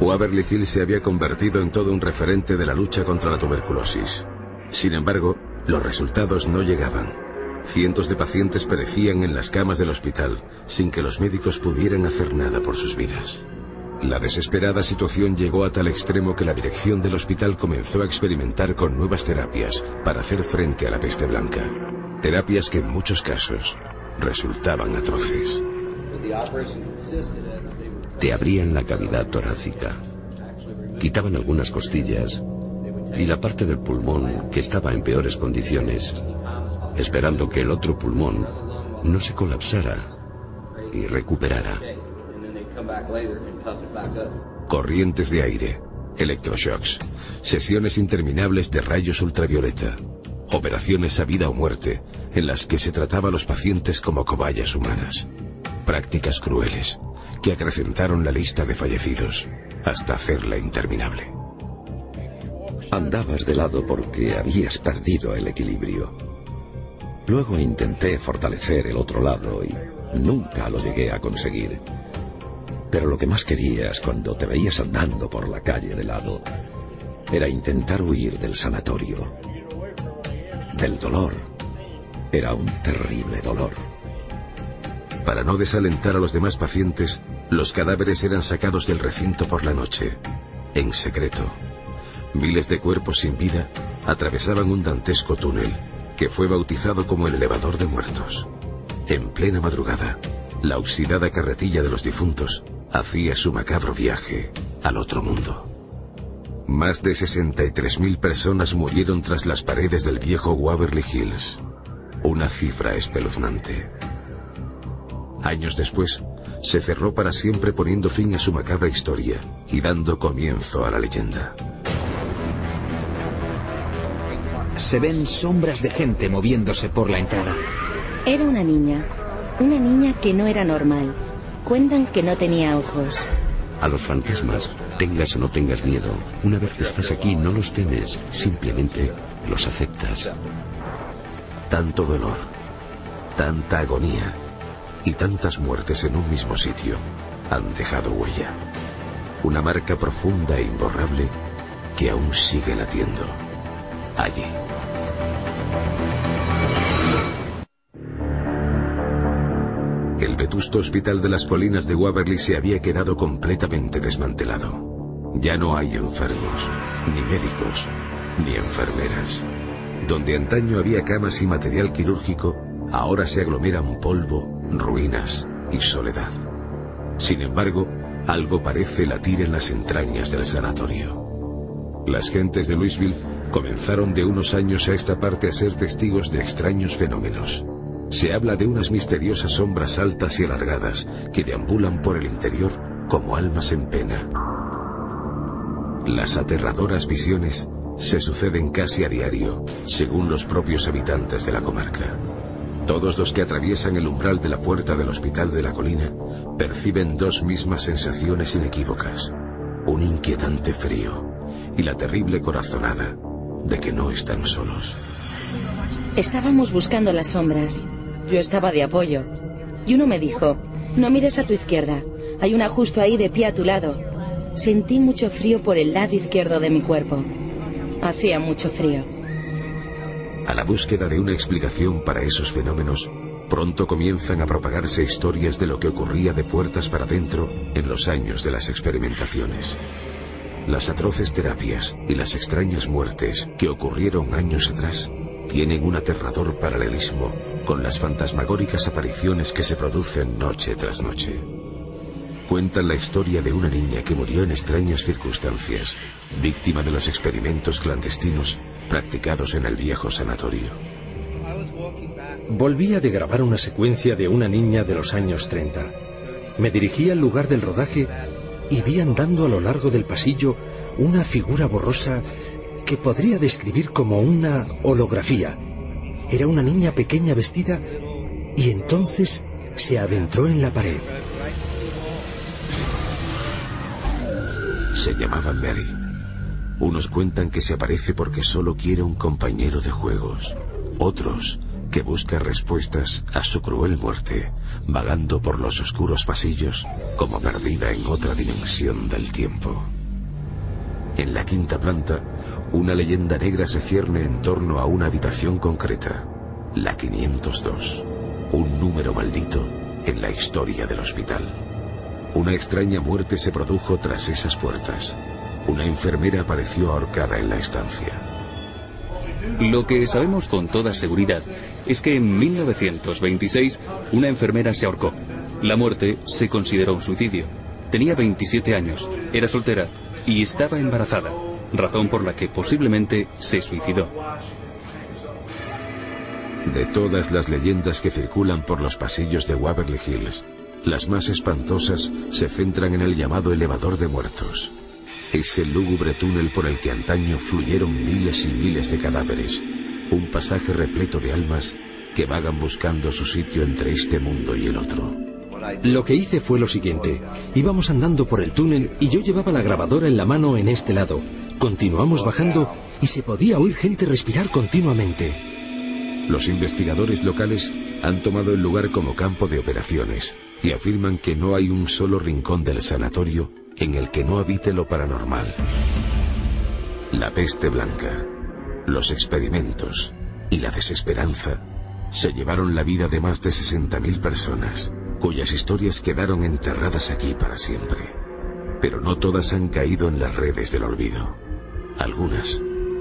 S2: Waverly Hill se había convertido en todo un referente de la lucha contra la tuberculosis. Sin embargo, los resultados no llegaban. Cientos de pacientes perecían en las camas del hospital sin que los médicos pudieran hacer nada por sus vidas. La desesperada situación llegó a tal extremo que la dirección del hospital comenzó a experimentar con nuevas terapias para hacer frente a la peste blanca. Terapias que en muchos casos resultaban atroces.
S23: Te abrían la cavidad torácica, quitaban algunas costillas y la parte del pulmón que estaba en peores condiciones, esperando que el otro pulmón no se colapsara y recuperara.
S2: Corrientes de aire, electroshocks, sesiones interminables de rayos ultravioleta, operaciones a vida o muerte en las que se trataba a los pacientes como cobayas humanas, prácticas crueles que acrecentaron la lista de fallecidos hasta hacerla interminable.
S23: Andabas de lado porque habías perdido el equilibrio. Luego intenté fortalecer el otro lado y nunca lo llegué a conseguir. Pero lo que más querías cuando te veías andando por la calle de lado era intentar huir del sanatorio, del dolor. Era un terrible dolor.
S2: Para no desalentar a los demás pacientes, los cadáveres eran sacados del recinto por la noche, en secreto. Miles de cuerpos sin vida atravesaban un dantesco túnel que fue bautizado como el elevador de muertos. En plena madrugada, la oxidada carretilla de los difuntos hacía su macabro viaje al otro mundo. Más de 63.000 personas murieron tras las paredes del viejo Waverly Hills. Una cifra espeluznante. Años después, se cerró para siempre poniendo fin a su macabra historia y dando comienzo a la leyenda.
S24: Se ven sombras de gente moviéndose por la entrada.
S25: Era una niña. Una niña que no era normal. Cuentan que no tenía ojos.
S23: A los fantasmas, tengas o no tengas miedo, una vez que estás aquí no los temes, simplemente los aceptas.
S2: Tanto dolor, tanta agonía y tantas muertes en un mismo sitio han dejado huella. Una marca profunda e imborrable que aún sigue latiendo allí. El vetusto hospital de las colinas de Waverly se había quedado completamente desmantelado. Ya no hay enfermos, ni médicos, ni enfermeras. Donde antaño había camas y material quirúrgico, ahora se aglomeran polvo, ruinas y soledad. Sin embargo, algo parece latir en las entrañas del sanatorio. Las gentes de Louisville comenzaron de unos años a esta parte a ser testigos de extraños fenómenos. Se habla de unas misteriosas sombras altas y alargadas que deambulan por el interior como almas en pena. Las aterradoras visiones se suceden casi a diario, según los propios habitantes de la comarca. Todos los que atraviesan el umbral de la puerta del hospital de la colina perciben dos mismas sensaciones inequívocas. Un inquietante frío y la terrible corazonada de que no están solos.
S25: Estábamos buscando las sombras. Yo estaba de apoyo. Y uno me dijo, no mires a tu izquierda. Hay una justo ahí de pie a tu lado. Sentí mucho frío por el lado izquierdo de mi cuerpo. Hacía mucho frío.
S2: A la búsqueda de una explicación para esos fenómenos, pronto comienzan a propagarse historias de lo que ocurría de puertas para adentro en los años de las experimentaciones. Las atroces terapias y las extrañas muertes que ocurrieron años atrás tienen un aterrador paralelismo con las fantasmagóricas apariciones que se producen noche tras noche. Cuentan la historia de una niña que murió en extrañas circunstancias, víctima de los experimentos clandestinos practicados en el viejo sanatorio.
S26: Volvía de grabar una secuencia de una niña de los años 30. Me dirigí al lugar del rodaje y vi andando a lo largo del pasillo una figura borrosa que podría describir como una holografía. Era una niña pequeña vestida y entonces se adentró en la pared.
S2: Se llamaba Mary. Unos cuentan que se aparece porque solo quiere un compañero de juegos. Otros que busca respuestas a su cruel muerte, vagando por los oscuros pasillos como perdida en otra dimensión del tiempo. En la quinta planta, una leyenda negra se cierne en torno a una habitación concreta, la 502, un número maldito en la historia del hospital. Una extraña muerte se produjo tras esas puertas. Una enfermera apareció ahorcada en la estancia.
S27: Lo que sabemos con toda seguridad es que en 1926 una enfermera se ahorcó. La muerte se consideró un suicidio. Tenía 27 años, era soltera y estaba embarazada, razón por la que posiblemente se suicidó.
S2: De todas las leyendas que circulan por los pasillos de Waverly Hills, las más espantosas se centran en el llamado elevador de muertos. Ese lúgubre túnel por el que antaño fluyeron miles y miles de cadáveres. Un pasaje repleto de almas que vagan buscando su sitio entre este mundo y el otro.
S26: Lo que hice fue lo siguiente. Íbamos andando por el túnel y yo llevaba la grabadora en la mano en este lado. Continuamos bajando y se podía oír gente respirar continuamente.
S2: Los investigadores locales han tomado el lugar como campo de operaciones y afirman que no hay un solo rincón del sanatorio en el que no habite lo paranormal. La peste blanca, los experimentos y la desesperanza se llevaron la vida de más de 60.000 personas, cuyas historias quedaron enterradas aquí para siempre. Pero no todas han caído en las redes del olvido. Algunas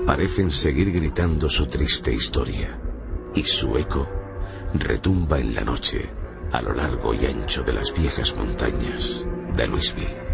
S2: parecen seguir gritando su triste historia, y su eco retumba en la noche a lo largo y ancho de las viejas montañas de Louisville.